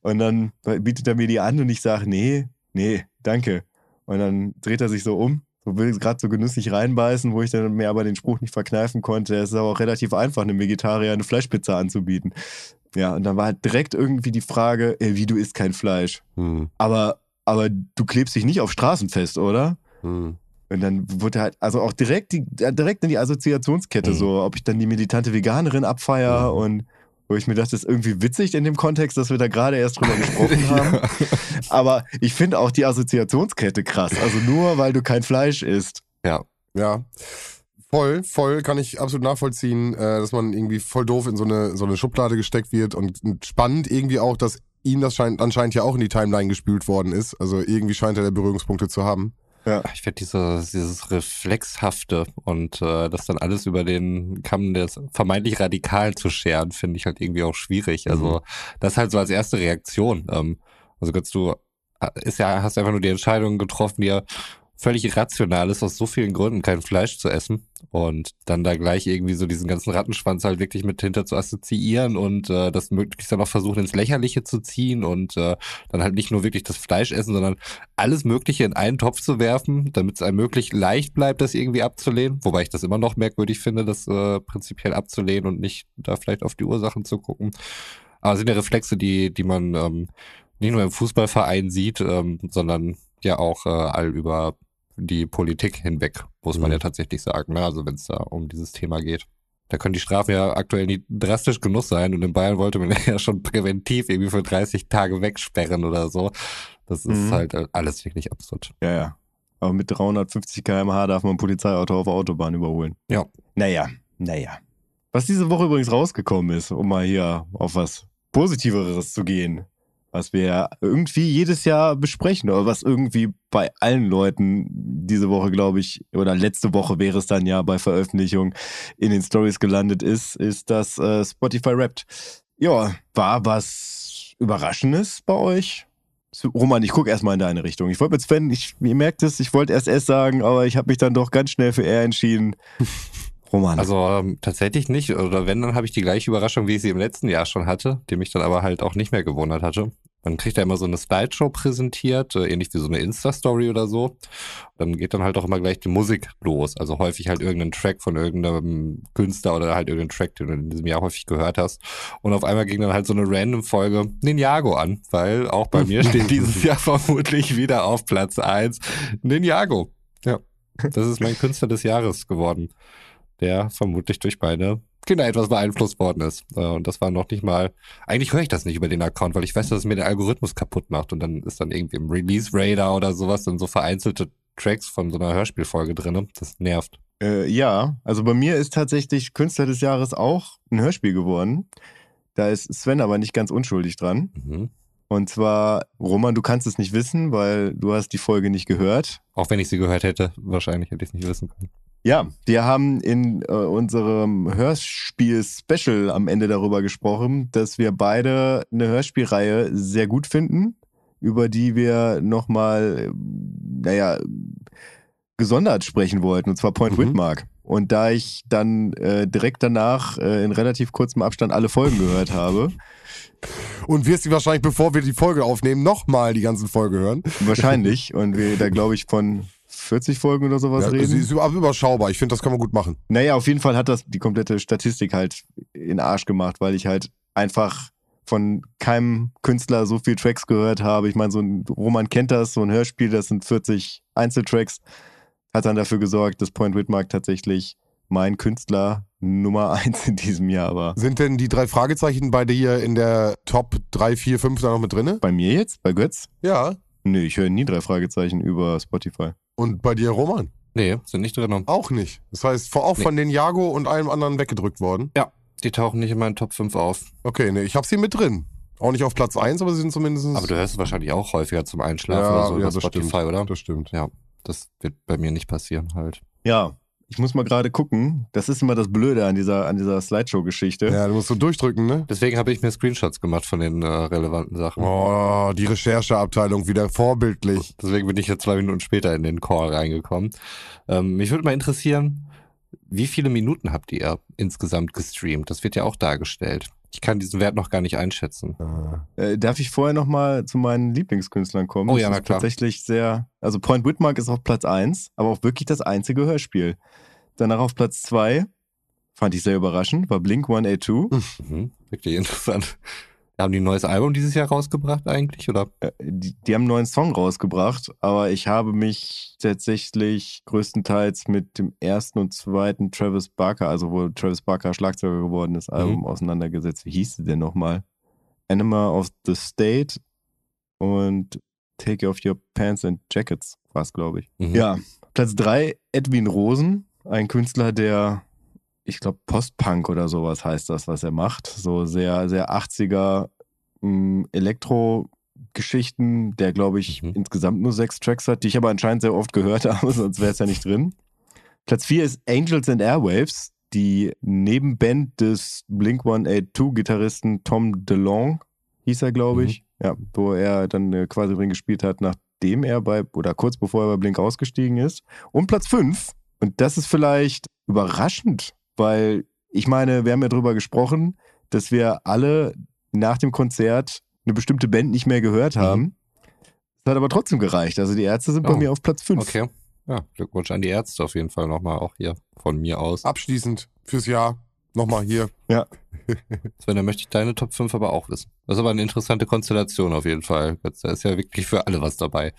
[SPEAKER 3] Und dann bietet er mir die an und ich sage, nee, nee, danke. Und dann dreht er sich so um, so will gerade so genüsslich reinbeißen, wo ich dann mir aber den Spruch nicht verkneifen konnte. Es ist aber auch relativ einfach, einem Vegetarier eine Fleischpizza anzubieten. Ja, und dann war halt direkt irgendwie die Frage, äh, wie du isst kein Fleisch.
[SPEAKER 1] Hm.
[SPEAKER 3] Aber, aber du klebst dich nicht auf Straßen fest, oder?
[SPEAKER 1] Hm.
[SPEAKER 3] Und dann wurde halt, also auch direkt, die, direkt in die Assoziationskette,
[SPEAKER 4] Mhm.
[SPEAKER 3] so, ob ich dann die militante Veganerin abfeier und wo ich mir dachte, das ist irgendwie witzig in dem Kontext, dass wir da gerade erst drüber gesprochen haben. Aber ich finde auch die Assoziationskette krass. Also nur weil du kein Fleisch isst.
[SPEAKER 4] Ja.
[SPEAKER 1] Ja. Voll, voll kann ich absolut nachvollziehen, äh, dass man irgendwie voll doof in so eine, so eine Schublade gesteckt wird und spannend irgendwie auch, dass ihm das scheint, anscheinend ja auch in die Timeline gespült worden ist. Also irgendwie scheint er da Berührungspunkte zu haben.
[SPEAKER 4] Ich finde dieses, dieses Reflexhafte und äh, das dann alles über den Kamm des vermeintlich Radikalen zu scheren, finde ich halt irgendwie auch schwierig. Also das halt so als erste Reaktion. Ähm, also kannst du, äh, ist ja, hast einfach nur die Entscheidung getroffen, die ja völlig irrational ist, aus so vielen Gründen kein Fleisch zu essen und dann da gleich irgendwie so diesen ganzen Rattenschwanz halt wirklich mit hinter zu assoziieren und äh, das möglichst dann auch versuchen ins Lächerliche zu ziehen und äh, dann halt nicht nur wirklich das Fleisch essen, sondern alles Mögliche in einen Topf zu werfen, damit es einem möglich leicht bleibt, das irgendwie abzulehnen. Wobei ich das immer noch merkwürdig finde, das äh, prinzipiell abzulehnen und nicht da vielleicht auf die Ursachen zu gucken. Aber es sind ja Reflexe, die, die man ähm, nicht nur im Fußballverein sieht, ähm, sondern ja auch äh, all über die Politik hinweg, muss man
[SPEAKER 1] Mhm.
[SPEAKER 4] ja tatsächlich sagen. Ne? Also wenn es da um dieses Thema geht. Da können die Strafen ja aktuell nicht drastisch genug sein und in Bayern wollte man ja schon präventiv irgendwie für 30 Tage wegsperren oder so. Das ist
[SPEAKER 3] Mhm.
[SPEAKER 4] halt äh, alles wirklich absurd.
[SPEAKER 3] Ja, ja. Aber mit 350 km/h darf man ein Polizeiauto auf der Autobahn überholen.
[SPEAKER 4] Ja.
[SPEAKER 3] Naja, naja. Was diese Woche übrigens rausgekommen ist, um mal hier auf was Positiveres zu gehen, was wir irgendwie jedes Jahr besprechen, oder was irgendwie bei allen Leuten diese Woche, glaube ich, oder letzte Woche wäre es dann ja bei Veröffentlichung in den Stories gelandet ist, ist das äh, Spotify Wrapped. Ja, war was Überraschendes bei euch? Roman, ich gucke erstmal in deine Richtung. Ich wollte mit Sven, ich, ihr merkt es, ich wollte erst S sagen, aber ich habe mich dann doch ganz schnell für R entschieden. Roman.
[SPEAKER 4] Also ähm, tatsächlich nicht. Oder wenn, dann habe ich die gleiche Überraschung, wie ich sie im letzten Jahr schon hatte, die mich dann aber halt auch nicht mehr gewundert hatte. Man kriegt da immer so eine Slideshow präsentiert, äh, ähnlich wie so eine Insta-Story oder so. Dann geht dann halt auch immer gleich die Musik los. Also häufig halt irgendein Track von irgendeinem Künstler oder halt irgendein Track, den du in diesem Jahr häufig gehört hast. Und auf einmal ging dann halt so eine random Folge Ninjago an, weil auch bei mir steht dieses Jahr vermutlich wieder auf Platz eins Ninjago. Ja, das ist mein Künstler des Jahres geworden der vermutlich durch meine Kinder etwas beeinflusst worden ist. Äh, Und das war noch nicht mal, eigentlich höre ich das nicht über den Account, weil ich weiß, dass es mir den Algorithmus kaputt macht und dann ist dann irgendwie im Release Radar oder sowas dann so vereinzelte Tracks von so einer Hörspielfolge drin. Das nervt.
[SPEAKER 3] Äh, ja, also bei mir ist tatsächlich Künstler des Jahres auch ein Hörspiel geworden. Da ist Sven aber nicht ganz unschuldig dran.
[SPEAKER 4] Mhm.
[SPEAKER 3] Und zwar, Roman, du kannst es nicht wissen, weil du hast die Folge nicht gehört.
[SPEAKER 4] Auch wenn ich sie gehört hätte, wahrscheinlich hätte ich es nicht wissen können.
[SPEAKER 3] Ja, wir haben in äh, unserem Hörspiel-Special am Ende darüber gesprochen, dass wir beide eine Hörspielreihe sehr gut finden, über die wir nochmal, naja, gesondert sprechen wollten, und zwar Point
[SPEAKER 1] Mhm.
[SPEAKER 3] Whitmark. Und da ich dann äh, direkt danach äh, in relativ kurzem Abstand alle Folgen gehört habe,
[SPEAKER 1] Und wirst du wahrscheinlich, bevor wir die Folge aufnehmen, nochmal die ganzen Folge hören.
[SPEAKER 3] wahrscheinlich, und wir da glaube ich von 40 Folgen oder sowas
[SPEAKER 1] Ja,
[SPEAKER 3] reden.
[SPEAKER 1] sie ist über- überschaubar. Ich finde, das kann man gut machen.
[SPEAKER 3] Naja, auf jeden Fall hat das die komplette Statistik halt in Arsch gemacht, weil ich halt einfach von keinem Künstler so viel Tracks gehört habe. Ich meine, so ein Roman kennt das, so ein Hörspiel, das sind 40 Einzeltracks, hat dann dafür gesorgt, dass Point Whitmark tatsächlich mein Künstler Nummer eins in diesem Jahr war.
[SPEAKER 1] Sind denn die drei Fragezeichen bei dir in der Top 3, 4, 5 da noch mit drinne?
[SPEAKER 3] Bei mir jetzt? Bei Götz?
[SPEAKER 1] Ja.
[SPEAKER 3] Nö, ich höre nie drei Fragezeichen über Spotify.
[SPEAKER 1] Und bei dir, Roman?
[SPEAKER 4] Nee, sind nicht drin.
[SPEAKER 1] Auch nicht. Das heißt, vor- auch
[SPEAKER 4] Nee.
[SPEAKER 1] von den Jago und allem anderen weggedrückt worden.
[SPEAKER 4] Die tauchen nicht in meinen Top 5 auf.
[SPEAKER 1] Okay, nee, ich habe sie mit drin. Auch nicht auf Platz 1, aber sie sind zumindest.
[SPEAKER 4] Aber du hörst es wahrscheinlich auch häufiger zum Einschlafen
[SPEAKER 1] Ja,
[SPEAKER 4] oder so
[SPEAKER 1] ja,
[SPEAKER 4] über
[SPEAKER 1] das
[SPEAKER 4] Spotify,
[SPEAKER 1] stimmt.
[SPEAKER 4] oder?
[SPEAKER 1] Das stimmt.
[SPEAKER 4] Ja, das wird bei mir nicht passieren halt.
[SPEAKER 3] Ja, ich muss mal gerade gucken. Das ist immer das Blöde an dieser, an dieser Slideshow-Geschichte.
[SPEAKER 1] Ja, du musst so durchdrücken, ne?
[SPEAKER 4] Deswegen habe ich mir Screenshots gemacht von den äh, relevanten Sachen.
[SPEAKER 1] Oh, die Rechercheabteilung wieder vorbildlich.
[SPEAKER 4] Deswegen bin ich jetzt zwei Minuten später in den Call reingekommen. Ähm, mich würde mal interessieren, wie viele Minuten habt ihr insgesamt gestreamt? Das wird ja auch dargestellt. Ich kann diesen Wert noch gar nicht einschätzen.
[SPEAKER 1] Äh,
[SPEAKER 3] Äh, darf ich vorher noch mal zu meinen Lieblingskünstlern kommen?
[SPEAKER 4] Oh ja, na
[SPEAKER 3] ist
[SPEAKER 4] klar.
[SPEAKER 3] Tatsächlich sehr, also Point Whitmark ist auf Platz 1, aber auch wirklich das einzige Hörspiel. Danach auf Platz 2, fand ich sehr überraschend, war Blink 182.
[SPEAKER 4] Mhm, wirklich interessant. Haben die ein neues Album dieses Jahr rausgebracht eigentlich? Oder?
[SPEAKER 3] Äh, Die, die haben einen neuen Song rausgebracht, aber ich habe mich tatsächlich größtenteils mit dem ersten und zweiten Travis Barker, also wo Travis Barker Schlagzeuger geworden ist, Album auseinandergesetzt. Wie hieß sie denn nochmal? Animal of the State und Take Off Your Pants and Jackets war es, glaube ich.
[SPEAKER 4] Mhm.
[SPEAKER 3] Ja, Platz 3, Edwin Rosen, ein Künstler, der, ich glaube, Postpunk oder sowas heißt das, was er macht. So sehr, sehr 80er mh, Elektro-Geschichten, der, glaube ich,
[SPEAKER 4] Mhm.
[SPEAKER 3] insgesamt nur sechs Tracks hat, die ich aber anscheinend sehr oft gehört habe, sonst wäre es ja nicht drin. Platz 4 ist Angels and Airwaves, die Nebenband des Blink 182-Gitarristen Tom DeLong, hieß er, glaube ich. Ja, wo er dann äh, quasi drin gespielt hat, nachdem er bei, oder kurz bevor er bei Blink ausgestiegen ist. Und Platz 5, und das ist vielleicht überraschend, weil ich meine, wir haben ja drüber gesprochen, dass wir alle nach dem Konzert eine bestimmte Band nicht mehr gehört haben. Es hat aber trotzdem gereicht. Also die Ärzte sind bei
[SPEAKER 4] Oh,
[SPEAKER 3] mir auf Platz 5.
[SPEAKER 4] Okay. Ja, Glückwunsch an die Ärzte auf jeden Fall nochmal, auch hier von mir aus.
[SPEAKER 1] abschließend fürs Jahr nochmal hier.
[SPEAKER 4] Sven, dann möchte ich deine Top 5 aber auch wissen. Das ist aber eine interessante Konstellation auf jeden Fall. Da ist ja wirklich für alle was dabei.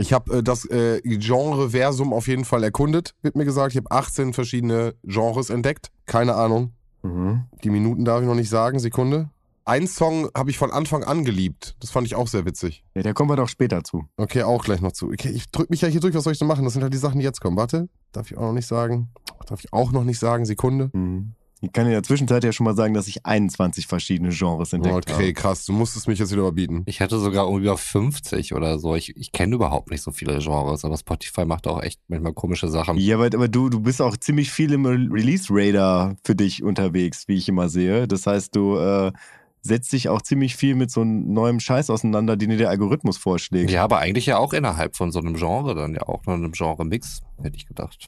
[SPEAKER 1] Ich habe äh, das äh, Genre-Versum auf jeden Fall erkundet, wird mir gesagt. Ich habe 18 verschiedene Genres entdeckt. Keine Ahnung.
[SPEAKER 3] Mhm.
[SPEAKER 1] Die Minuten darf ich noch nicht sagen. Sekunde. Ein Song habe ich von Anfang an geliebt. Das fand ich auch sehr witzig.
[SPEAKER 3] Ja, da kommen wir doch später zu.
[SPEAKER 1] Okay, auch gleich noch zu. Okay, ich drück mich ja hier durch. Was soll ich denn machen? Das sind halt die Sachen, die jetzt kommen. Warte. Darf ich auch noch nicht sagen. Darf ich auch noch nicht sagen. Sekunde.
[SPEAKER 3] Mhm. Ich kann in der Zwischenzeit ja schon mal sagen, dass ich 21 verschiedene Genres entdeckt
[SPEAKER 1] Okay,
[SPEAKER 3] habe.
[SPEAKER 1] krass. Du musstest mich jetzt wieder überbieten.
[SPEAKER 4] Ich hatte sogar über 50 oder so. Ich, ich kenne überhaupt nicht so viele Genres, aber Spotify macht auch echt manchmal komische Sachen.
[SPEAKER 3] Ja, aber, aber du, du bist auch ziemlich viel im Re- Release-Radar für dich unterwegs, wie ich immer sehe. Das heißt, du äh, setzt dich auch ziemlich viel mit so einem neuen Scheiß auseinander, den dir der Algorithmus vorschlägt.
[SPEAKER 4] Ja, aber eigentlich ja auch innerhalb von so einem Genre dann ja auch noch einem Genre-Mix, hätte ich gedacht.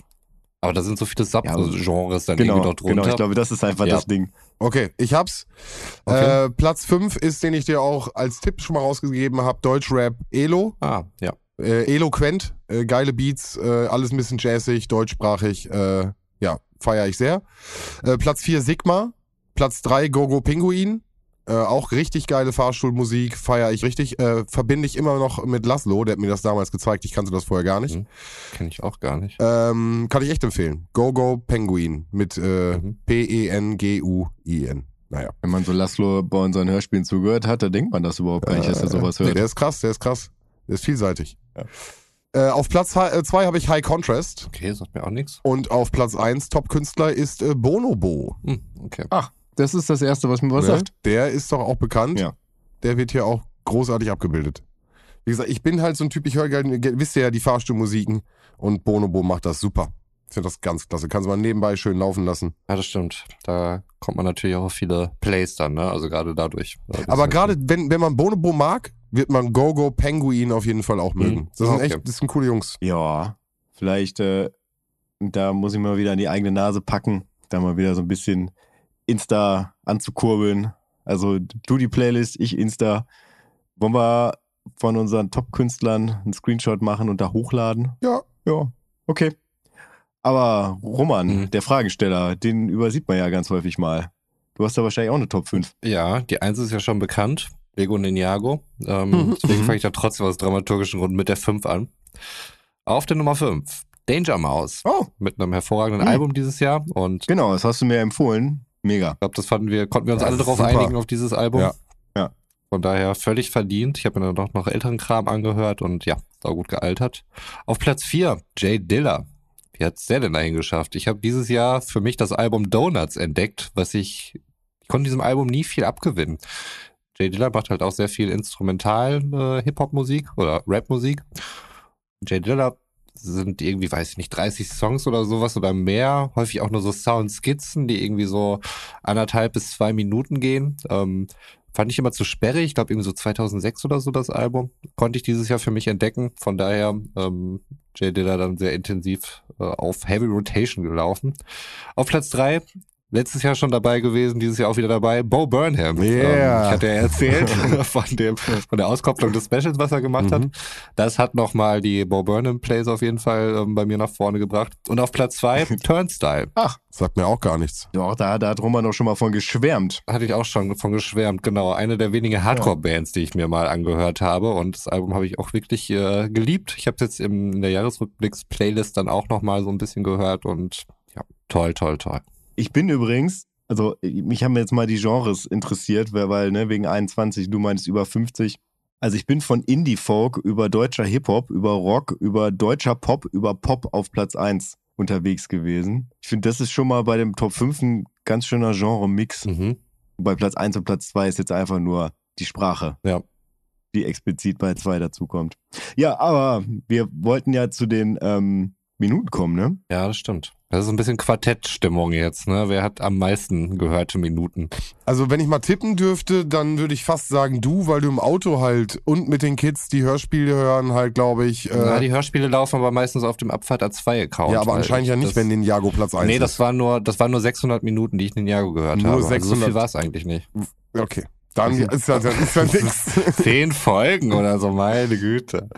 [SPEAKER 4] Aber da sind so viele Sub-Genres dann
[SPEAKER 3] genau,
[SPEAKER 4] irgendwie noch drunter.
[SPEAKER 3] genau. Ich glaube, das ist einfach
[SPEAKER 4] Ja.
[SPEAKER 3] das Ding.
[SPEAKER 1] Okay, ich hab's.
[SPEAKER 4] Okay.
[SPEAKER 1] Äh, Platz 5 ist, den ich dir auch als Tipp schon mal rausgegeben habe, Deutschrap Elo.
[SPEAKER 4] ah, ja.
[SPEAKER 1] Äh, eloquent, äh, geile Beats, äh, alles ein bisschen jazzig, deutschsprachig, äh, ja, feiere ich sehr. Äh, Platz 4 Sigma, Platz 3 Gogo Pinguin, äh, auch richtig geile Fahrstuhlmusik, feiere ich richtig, äh, verbinde ich immer noch mit Laszlo, der hat mir das damals gezeigt, ich kannte das vorher gar nicht.
[SPEAKER 4] Mhm. Kenne ich auch gar nicht.
[SPEAKER 1] Ähm, kann ich echt empfehlen. Gogo Penguin mit äh,
[SPEAKER 4] Mhm.
[SPEAKER 1] P-E-N-G-U-I-N. Naja.
[SPEAKER 3] Wenn man so Laszlo bei unseren Hörspielen zugehört hat, da denkt man das überhaupt gar nicht, dass er sowas
[SPEAKER 1] Nee,
[SPEAKER 3] hört.
[SPEAKER 1] der ist krass, der ist krass. Der ist vielseitig.
[SPEAKER 3] Ja.
[SPEAKER 1] Äh, auf Platz 2 habe ich High Contrast.
[SPEAKER 4] Okay, sagt mir auch nichts.
[SPEAKER 1] Und auf Platz 1 Top-Künstler ist äh, Bonobo.
[SPEAKER 4] Hm, okay.
[SPEAKER 3] Das ist das Erste, was mir was
[SPEAKER 1] Ne?
[SPEAKER 3] sagt.
[SPEAKER 1] Der ist doch auch bekannt.
[SPEAKER 3] Ja.
[SPEAKER 1] Der wird hier auch großartig abgebildet. Wie gesagt, ich bin halt so ein Typ, ich höre gerne, wisst ihr ja, die Fahrstuhlmusiken und Bonobo macht das super. Ich finde das ganz klasse. Kannst du mal nebenbei schön laufen lassen.
[SPEAKER 4] Ja, das stimmt. Da kommt man natürlich auch auf viele Plays dann, ne? Also gerade dadurch. Das
[SPEAKER 1] Aber gerade wenn, wenn man Bonobo mag, wird man Gogo Penguin auf jeden Fall auch mögen.
[SPEAKER 4] Mhm.
[SPEAKER 1] Das sind
[SPEAKER 4] Okay.
[SPEAKER 1] echt, das sind coole Jungs.
[SPEAKER 3] Ja, vielleicht, äh, da muss ich mal wieder an die eigene Nase packen, da mal wieder so ein bisschen Insta anzukurbeln. Also du die Playlist, ich Insta. Wollen wir von unseren Top-Künstlern einen Screenshot machen und da hochladen?
[SPEAKER 1] Ja,
[SPEAKER 3] Ja, okay. Aber Roman,
[SPEAKER 4] Mhm.
[SPEAKER 3] der Fragensteller, den übersieht man ja ganz häufig mal. Du hast da wahrscheinlich auch eine Top 5.
[SPEAKER 4] Ja, die Eins ist ja schon bekannt. Lego Ninjago. Ähm,
[SPEAKER 1] Mhm.
[SPEAKER 4] deswegen
[SPEAKER 3] Mhm.
[SPEAKER 4] fange ich da trotzdem aus dramatürgischen Gründen mit der 5 an. Auf der Nummer 5. Danger Mouse.
[SPEAKER 3] Oh,
[SPEAKER 4] Mit einem hervorragenden
[SPEAKER 3] Mhm.
[SPEAKER 4] Album dieses Jahr. Und
[SPEAKER 3] genau, das hast du mir empfohlen. Mega.
[SPEAKER 4] glaube, das fanden wir, konnten wir uns
[SPEAKER 1] Das
[SPEAKER 4] alle
[SPEAKER 1] ist
[SPEAKER 4] darauf
[SPEAKER 1] super.
[SPEAKER 4] einigen auf dieses Album.
[SPEAKER 1] Ja.
[SPEAKER 3] Ja.
[SPEAKER 4] Von daher völlig verdient. Ich habe mir dann doch noch älteren Kram angehört und ja, sau gut gealtert. Auf Platz 4, Jay Diller. Wie hat's der denn dahin geschafft? Ich habe dieses Jahr für mich das Album Donuts entdeckt, was ich, ich konnte diesem Album nie viel abgewinnen. Jay Diller macht halt auch sehr viel instrumental äh, Hip-Hop-Musik oder Rap-Musik. Jay Diller sind irgendwie, weiß ich nicht, 30 Songs oder sowas oder mehr. Häufig auch nur so Soundskizzen, die irgendwie so anderthalb bis zwei Minuten gehen. Ähm, fand ich immer zu sperrig. Ich glaube, irgendwie so 2006 oder so das Album. Konnte ich dieses Jahr für mich entdecken. Von daher ähm, Jay Diller dann sehr intensiv äh, auf Heavy Rotation gelaufen. Auf Platz drei Letztes Jahr schon dabei gewesen, dieses Jahr auch wieder dabei. Bo Burnham.
[SPEAKER 1] Yeah.
[SPEAKER 4] Ähm, ich hatte ja erzählt von dem, von der Auskopplung des Specials, was er gemacht hat.
[SPEAKER 1] Mhm.
[SPEAKER 4] Das hat nochmal die Bo Burnham Plays auf jeden Fall ähm, bei mir nach vorne gebracht. Und auf Platz zwei Turnstyle.
[SPEAKER 1] Ach, sagt mir auch gar nichts.
[SPEAKER 3] Doch, da, da hat Roman doch schon mal von geschwärmt.
[SPEAKER 4] Hatte ich auch schon von geschwärmt, genau. Eine der wenigen Hardcore-Bands, die ich mir mal angehört habe. Und das Album habe ich auch wirklich äh, geliebt. Ich habe es jetzt im, in der Jahresrückblicks-Playlist dann auch nochmal so ein bisschen gehört und ja, toll, toll, toll.
[SPEAKER 3] Ich bin übrigens, also mich haben jetzt mal die Genres interessiert, weil, ne, wegen 21, du meinst über 50. Also ich bin von Indie-Folk über deutscher Hip-Hop, über Rock, über deutscher Pop, über Pop auf Platz 1 unterwegs gewesen. Ich finde, das ist schon mal bei dem Top 5 ein ganz schöner Genre-Mix.
[SPEAKER 4] Mhm.
[SPEAKER 3] Bei Platz 1 und Platz 2 ist jetzt einfach nur die Sprache.
[SPEAKER 4] Ja.
[SPEAKER 3] Die explizit bei 2 dazukommt. Ja, aber wir wollten ja zu den ähm, Minuten kommen, ne?
[SPEAKER 4] Ja, das stimmt. Das ist ein bisschen Quartettstimmung jetzt, ne? Wer hat am meisten gehörte Minuten?
[SPEAKER 1] Also wenn ich mal tippen dürfte, dann würde ich fast sagen du, weil du im Auto halt und mit den Kids die Hörspiele hören halt, glaube ich. Äh,
[SPEAKER 4] Na, die Hörspiele laufen aber meistens auf dem Abfahrt A2-Account.
[SPEAKER 1] ja, aber anscheinend ja nicht,
[SPEAKER 4] das,
[SPEAKER 1] wenn Ninjago Platz 1
[SPEAKER 4] Nee,
[SPEAKER 1] ist.
[SPEAKER 4] das war nur, das waren nur 600 Minuten, die ich Ninjago gehört
[SPEAKER 1] Nur
[SPEAKER 4] habe. Also so
[SPEAKER 1] 600.
[SPEAKER 4] viel war es eigentlich nicht.
[SPEAKER 1] Okay. Dann ist ja, dann ist ja nix.
[SPEAKER 4] Zehn Folgen oder so, meine Güte.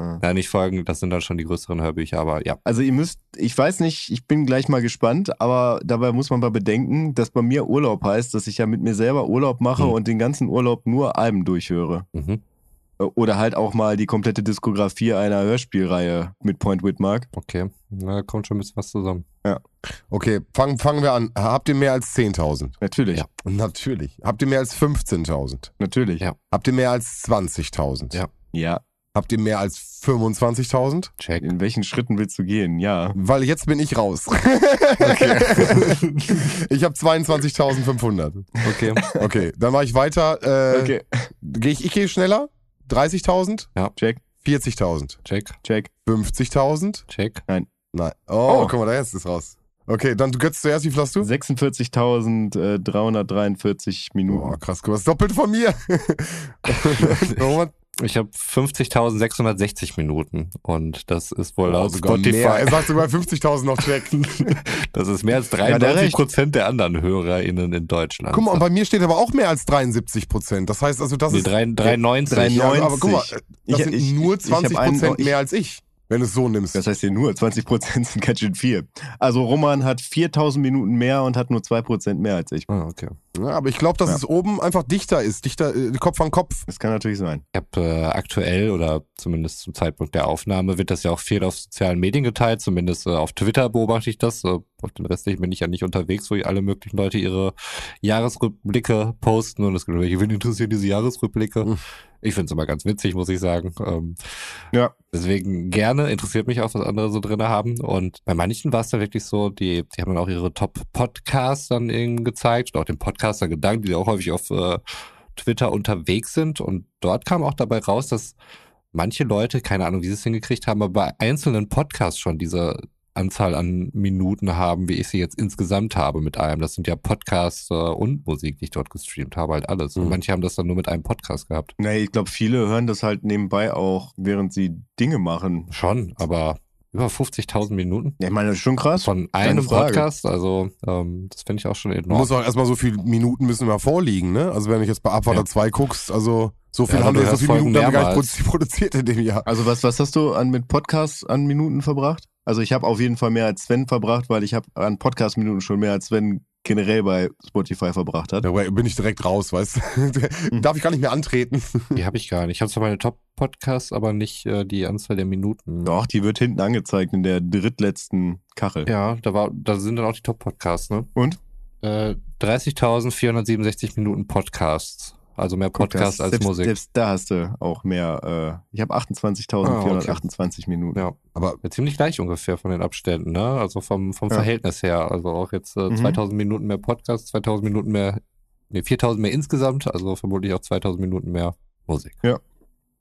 [SPEAKER 3] Ja.
[SPEAKER 4] Ja, nicht Folgen, das sind dann schon die größeren Hörbücher, aber ja.
[SPEAKER 3] Also ihr müsst, ich weiß nicht, ich bin gleich mal gespannt, aber dabei muss man mal bedenken, dass bei mir Urlaub heißt, dass ich ja mit mir selber Urlaub mache
[SPEAKER 4] Mhm.
[SPEAKER 3] und den ganzen Urlaub nur Alben durchhöre.
[SPEAKER 4] Mhm.
[SPEAKER 3] Äh, Oder halt auch mal die komplette Diskografie einer Hörspielreihe mit Point Whitmark.
[SPEAKER 4] Okay. Na, kommt schon ein bisschen was zusammen.
[SPEAKER 1] Okay, fangen, fangen wir an. Habt ihr mehr als 10.000?
[SPEAKER 3] Natürlich,
[SPEAKER 4] Ja.
[SPEAKER 1] Natürlich. Habt ihr mehr als 15.000?
[SPEAKER 3] natürlich.
[SPEAKER 4] Ja.
[SPEAKER 1] Habt ihr mehr als 20.000?
[SPEAKER 4] Ja.
[SPEAKER 3] ja.
[SPEAKER 1] Habt ihr mehr als 25.000?
[SPEAKER 4] Check.
[SPEAKER 3] In welchen Schritten willst du gehen? Ja.
[SPEAKER 1] Weil jetzt bin ich raus. ich habe 22.500.
[SPEAKER 4] Okay.
[SPEAKER 1] Okay, dann mache ich weiter. Äh,
[SPEAKER 3] Okay.
[SPEAKER 1] Geh ich, ich gehe schneller. 30.000?
[SPEAKER 3] Check,
[SPEAKER 1] 40.000?
[SPEAKER 4] Check.
[SPEAKER 3] check.
[SPEAKER 1] 50.000?
[SPEAKER 4] Check.
[SPEAKER 1] Nein. Oh,
[SPEAKER 3] Oh.
[SPEAKER 1] guck mal, da ist es raus. Okay, dann du götzt zuerst, wie viel hast du?
[SPEAKER 3] 46.343 Minuten.
[SPEAKER 1] Boah, krass, guck mal, das Doppelte von mir. Roman?
[SPEAKER 4] Ich habe 50.660 Minuten und das ist wohl laut
[SPEAKER 1] sogar
[SPEAKER 4] Spotify.
[SPEAKER 1] Mehr. Er sagt sogar 50.000 noch Check.
[SPEAKER 4] Das ist mehr als
[SPEAKER 3] Ja, der
[SPEAKER 4] 93
[SPEAKER 3] recht.
[SPEAKER 4] Prozent der anderen HörerInnen in Deutschland.
[SPEAKER 1] Guck mal, und bei mir steht aber auch mehr als 73 Prozent. Das heißt also, das
[SPEAKER 4] nee,
[SPEAKER 1] ist.
[SPEAKER 4] 3, 93.
[SPEAKER 3] 93.
[SPEAKER 1] Ja, aber guck mal, das
[SPEAKER 3] Ich-
[SPEAKER 1] sind
[SPEAKER 3] ich-
[SPEAKER 1] nur
[SPEAKER 3] ich hab
[SPEAKER 1] 20
[SPEAKER 3] einen-
[SPEAKER 1] Prozent mehr als ich, wenn du es so nimmst.
[SPEAKER 3] Das heißt ja nur, 20% sind ganz schön viel. Also Roman hat 4000 Minuten mehr und hat nur 2% mehr als ich.
[SPEAKER 4] Ah, okay.
[SPEAKER 1] Ja, aber ich glaube, dass
[SPEAKER 3] Ja.
[SPEAKER 1] es oben einfach dichter ist, dichter äh, Kopf an Kopf.
[SPEAKER 3] Das kann natürlich sein.
[SPEAKER 4] Ich habe äh, aktuell oder zumindest zum Zeitpunkt der Aufnahme wird das ja auch viel auf sozialen Medien geteilt. Zumindest äh, auf Twitter beobachte ich das. Auf den restlichen bin ich ja nicht unterwegs, wo alle möglichen Leute ihre Jahresrückblicke posten. Und es gibt welche, wen interessieren diese Jahresrückblicke?
[SPEAKER 1] Hm.
[SPEAKER 4] Ich finde es immer ganz witzig, muss ich sagen. Ähm,
[SPEAKER 3] Ja.
[SPEAKER 4] Deswegen gerne, interessiert mich auch, was andere so drin haben. Und bei manchen war es dann wirklich so, die, die haben dann auch ihre Top-Podcasts dann eben gezeigt und auch den Podcaster Gedanken, die auch häufig auf äh, Twitter unterwegs sind. Und dort kam auch dabei raus, dass manche Leute, keine Ahnung, wie sie es hingekriegt haben, aber bei einzelnen Podcasts schon diese Anzahl an Minuten haben, wie ich sie jetzt insgesamt habe mit allem. Das sind ja Podcasts äh, und Musik, die ich dort gestreamt habe, halt alles. Und
[SPEAKER 1] Mhm.
[SPEAKER 4] manche haben das dann nur mit einem Podcast gehabt.
[SPEAKER 3] Nee, ich glaube, viele hören das halt nebenbei auch, während sie Dinge machen.
[SPEAKER 4] Schon, aber über 50.000 Minuten
[SPEAKER 3] Ja, ich meine, das ist schon krass.
[SPEAKER 4] von einem. Podcast. Also ähm, das finde ich auch schon
[SPEAKER 1] Du
[SPEAKER 4] enorm.
[SPEAKER 1] musst auch erstmal so viele Minuten müssen mal vorliegen, ne? Also wenn du jetzt bei Abfahrer
[SPEAKER 4] Ja.
[SPEAKER 1] 2 guckst, also so viel
[SPEAKER 4] Ja,
[SPEAKER 1] haben wir so viele Minuten haben wir gar nicht produziert in dem Jahr.
[SPEAKER 3] Also was, was hast du an mit Podcasts an Minuten verbracht? Also ich habe auf jeden Fall mehr als Sven verbracht, weil ich habe an Podcast-Minuten schon mehr als Sven generell bei Spotify verbracht hat.
[SPEAKER 1] Da bin ich direkt raus, weißt du? Darf ich gar nicht mehr antreten.
[SPEAKER 4] Die habe ich gar nicht. Ich habe zwar meine Top-Podcasts, aber nicht äh, die Anzahl der Minuten.
[SPEAKER 3] Doch, die wird hinten angezeigt in der drittletzten Kachel.
[SPEAKER 4] Ja, da war, da sind dann auch die Top-Podcasts, ne?
[SPEAKER 3] Und?
[SPEAKER 4] Äh, 30.467 Minuten Podcasts. Also mehr
[SPEAKER 3] Guck,
[SPEAKER 4] Podcasts
[SPEAKER 3] das-
[SPEAKER 4] als
[SPEAKER 3] selbst,
[SPEAKER 4] Musik.
[SPEAKER 3] Selbst da hast du auch mehr. Äh, ich habe 28.428 Minuten.
[SPEAKER 4] Ja,
[SPEAKER 1] Aber
[SPEAKER 4] ziemlich gleich ungefähr von den Abständen, ne? Also vom, vom
[SPEAKER 3] Ja.
[SPEAKER 4] Verhältnis her. Also auch jetzt äh,
[SPEAKER 3] Mhm.
[SPEAKER 4] 2000 Minuten mehr Podcast, 2000 Minuten mehr, nee, 4000 mehr insgesamt, also vermutlich auch 2000 Minuten mehr Musik.
[SPEAKER 3] Ja.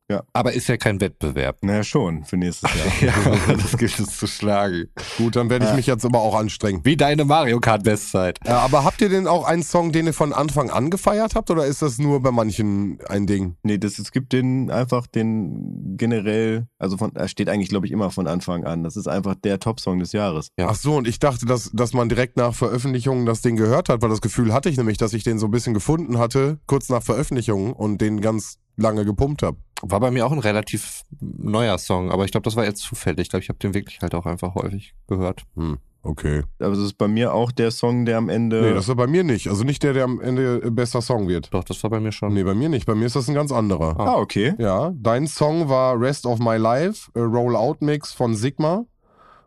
[SPEAKER 3] Ja.
[SPEAKER 4] Aber ist ja kein Wettbewerb.
[SPEAKER 3] Naja, schon, für nächstes Jahr.
[SPEAKER 4] ja, das gilt es zu schlagen.
[SPEAKER 1] gut, dann werde ich
[SPEAKER 3] Ja.
[SPEAKER 1] mich jetzt aber auch anstrengen.
[SPEAKER 4] Wie deine Mario Kart Bestzeit.
[SPEAKER 1] Äh, aber habt ihr denn auch einen Song, den ihr von Anfang an gefeiert habt oder ist das nur bei manchen ein Ding?
[SPEAKER 3] Nee, das, es gibt den einfach den generell, also von, er steht eigentlich, glaube ich, immer von Anfang an. Das ist einfach der Top-Song des Jahres.
[SPEAKER 4] Ja.
[SPEAKER 1] Ach so, und ich dachte, dass, dass man direkt nach Veröffentlichung das Ding gehört hat, weil das Gefühl hatte ich nämlich, dass ich den so ein bisschen gefunden hatte, kurz nach Veröffentlichung und den ganz lange gepumpt habe.
[SPEAKER 4] War bei mir auch ein relativ neuer Song, aber ich glaube, das war jetzt zufällig. Ich glaube, ich habe den wirklich halt auch einfach häufig gehört.
[SPEAKER 1] Hm, okay.
[SPEAKER 3] Aber es ist bei mir auch der Song, der am Ende.
[SPEAKER 1] Nee, das war bei mir nicht. Also nicht der, der am Ende äh, bester Song wird.
[SPEAKER 4] Doch, das war bei mir schon.
[SPEAKER 1] Nee, bei mir nicht. Bei mir ist das ein ganz anderer.
[SPEAKER 3] ah, okay.
[SPEAKER 1] Ja, dein Song war Rest of My Life, Rollout-Mix von Sigma.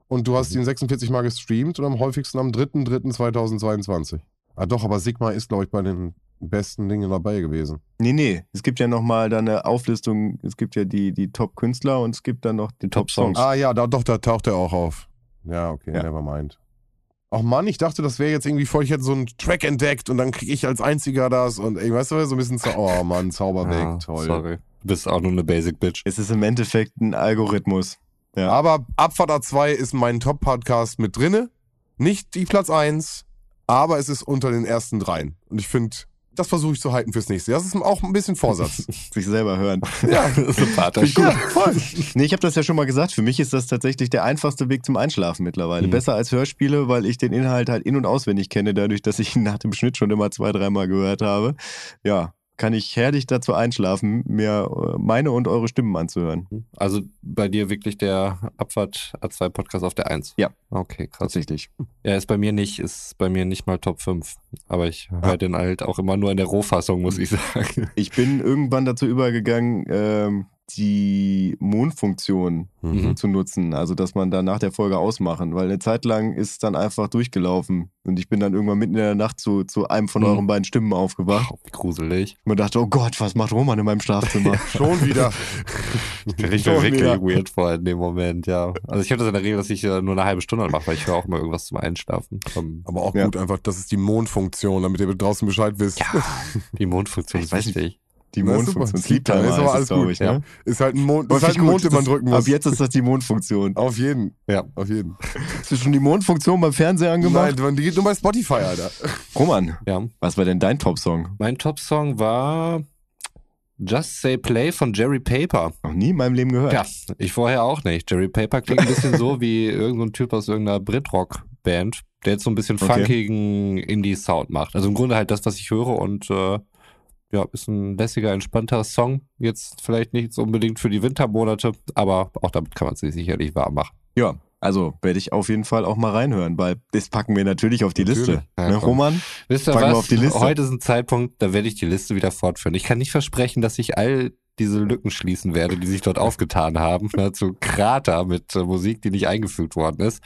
[SPEAKER 1] Und du hast ihn 46 Mal gestreamt und am häufigsten am 3.3.2022. Ah doch, aber Sigma ist, glaube ich, bei den besten Dingen dabei gewesen.
[SPEAKER 3] Nee, nee. Es gibt ja nochmal da eine Auflistung. Es gibt ja die, die Top-Künstler und es gibt dann noch die
[SPEAKER 4] Top-Songs.
[SPEAKER 1] Ah ja, da, doch, da taucht er auch auf. Ja, okay,
[SPEAKER 3] Ja.
[SPEAKER 1] never mind. Ach Mann, ich dachte, das wäre jetzt irgendwie voll, ich hätte so einen Track entdeckt und dann kriege ich als einziger das und ey, weißt du, so ein bisschen, Zau oh Mann, Zauberweg,
[SPEAKER 4] Ah,
[SPEAKER 1] toll.
[SPEAKER 4] Sorry. Du bist auch nur eine Basic Bitch.
[SPEAKER 3] Es ist im Endeffekt ein Algorithmus. Ja.
[SPEAKER 1] Aber Abfahrt 2 ist mein Top-Podcast mit drinne. Nicht die Platz 1, aber es ist unter den ersten dreien. Und ich finde, das versuche ich zu halten fürs nächste Jahr. Das ist auch ein bisschen Vorsatz.
[SPEAKER 3] Sich selber hören.
[SPEAKER 1] ja,
[SPEAKER 4] Sympathisch.
[SPEAKER 1] ja, voll.
[SPEAKER 3] Nee, ich habe das ja schon mal gesagt. Für mich ist das tatsächlich der einfachste Weg zum Einschlafen mittlerweile.
[SPEAKER 4] Mhm.
[SPEAKER 3] Besser als Hörspiele, weil ich den Inhalt halt in- und auswendig kenne, dadurch, dass ich ihn nach dem Schnitt schon immer zwei, dreimal gehört habe. Ja, kann ich herrlich dazu einschlafen, mir äh, meine und eure Stimmen anzuhören.
[SPEAKER 4] Also bei dir wirklich der Abfahrt A2 Podcast auf der 1.
[SPEAKER 3] Ja.
[SPEAKER 4] Okay, krass.
[SPEAKER 3] Tatsächlich.
[SPEAKER 4] Ja, ist bei mir nicht, ist bei mir nicht mal Top 5. Aber ich höre den halt auch immer nur in der Rohfassung, muss ich sagen.
[SPEAKER 3] Ich bin irgendwann dazu übergegangen, ähm, die Mondfunktion
[SPEAKER 4] Mhm.
[SPEAKER 3] zu nutzen. Also, dass man da nach der Folge ausmachen, weil eine Zeit lang ist es dann einfach durchgelaufen. Und ich bin dann irgendwann mitten in der Nacht zu, zu einem von
[SPEAKER 4] Mhm.
[SPEAKER 3] euren beiden Stimmen aufgewacht.
[SPEAKER 4] Wie gruselig.
[SPEAKER 3] Man dachte, oh Gott, was macht Roman in meinem Schlafzimmer?
[SPEAKER 1] Schon wieder.
[SPEAKER 4] Ich mir wirklich
[SPEAKER 1] wieder.
[SPEAKER 4] weird vor in dem Moment, ja. Also ich habe das in der Regel, dass ich äh, nur eine halbe Stunde mache, weil ich höre auch mal irgendwas zum Einschlafen. Ähm,
[SPEAKER 1] Aber auch
[SPEAKER 3] Ja.
[SPEAKER 1] gut einfach, das ist die Mondfunktion, damit ihr draußen Bescheid wisst.
[SPEAKER 4] ja, die Mondfunktion ist wichtig.
[SPEAKER 3] Die Mondfunktion.
[SPEAKER 1] super.
[SPEAKER 3] Sleep Timer
[SPEAKER 1] Ist aber alles
[SPEAKER 3] es, glaube
[SPEAKER 1] gut,
[SPEAKER 3] ich.
[SPEAKER 4] ja.
[SPEAKER 3] Ne?
[SPEAKER 1] Ist halt ein Mond, ist halt ein Mond,
[SPEAKER 3] gut.
[SPEAKER 1] den man drücken muss.
[SPEAKER 3] Ab jetzt ist das die Mondfunktion.
[SPEAKER 1] Auf jeden.
[SPEAKER 4] Ja.
[SPEAKER 1] Auf jeden.
[SPEAKER 3] Hast du schon die Mondfunktion beim Fernseher angemacht?
[SPEAKER 1] Nein, die geht nur bei Spotify, Alter.
[SPEAKER 3] Roman,
[SPEAKER 4] Ja.
[SPEAKER 3] was war denn dein Top-Song?
[SPEAKER 4] Mein Top-Song war Just Say Play von Jerry Paper.
[SPEAKER 3] Noch nie in meinem Leben gehört.
[SPEAKER 4] Ja, ich vorher auch nicht. Jerry Paper klingt ein bisschen so wie irgendein Typ aus irgendeiner Brit-Rock-Band, der jetzt so ein bisschen
[SPEAKER 3] Okay.
[SPEAKER 4] funkigen Indie-Sound macht. Also im Grunde halt das, was ich höre und äh, ja, ist ein lässiger, entspannter Song. Jetzt vielleicht nicht so unbedingt für die Wintermonate, aber auch damit kann man sich sicherlich warm machen.
[SPEAKER 3] Ja, also werde ich auf jeden Fall auch mal reinhören, weil das packen wir natürlich auf die
[SPEAKER 1] Natürlich.
[SPEAKER 3] Liste.
[SPEAKER 4] Ja,
[SPEAKER 3] ne. Roman?
[SPEAKER 4] Wisst ihr
[SPEAKER 3] Packen wir
[SPEAKER 4] was?
[SPEAKER 3] auf die Liste.
[SPEAKER 4] Heute ist ein Zeitpunkt, da werde ich die Liste wieder fortführen. Ich kann nicht versprechen, dass ich all diese Lücken schließen werde, die sich dort aufgetan haben, ne, zu Krater mit äh, Musik, die nicht eingefügt worden ist.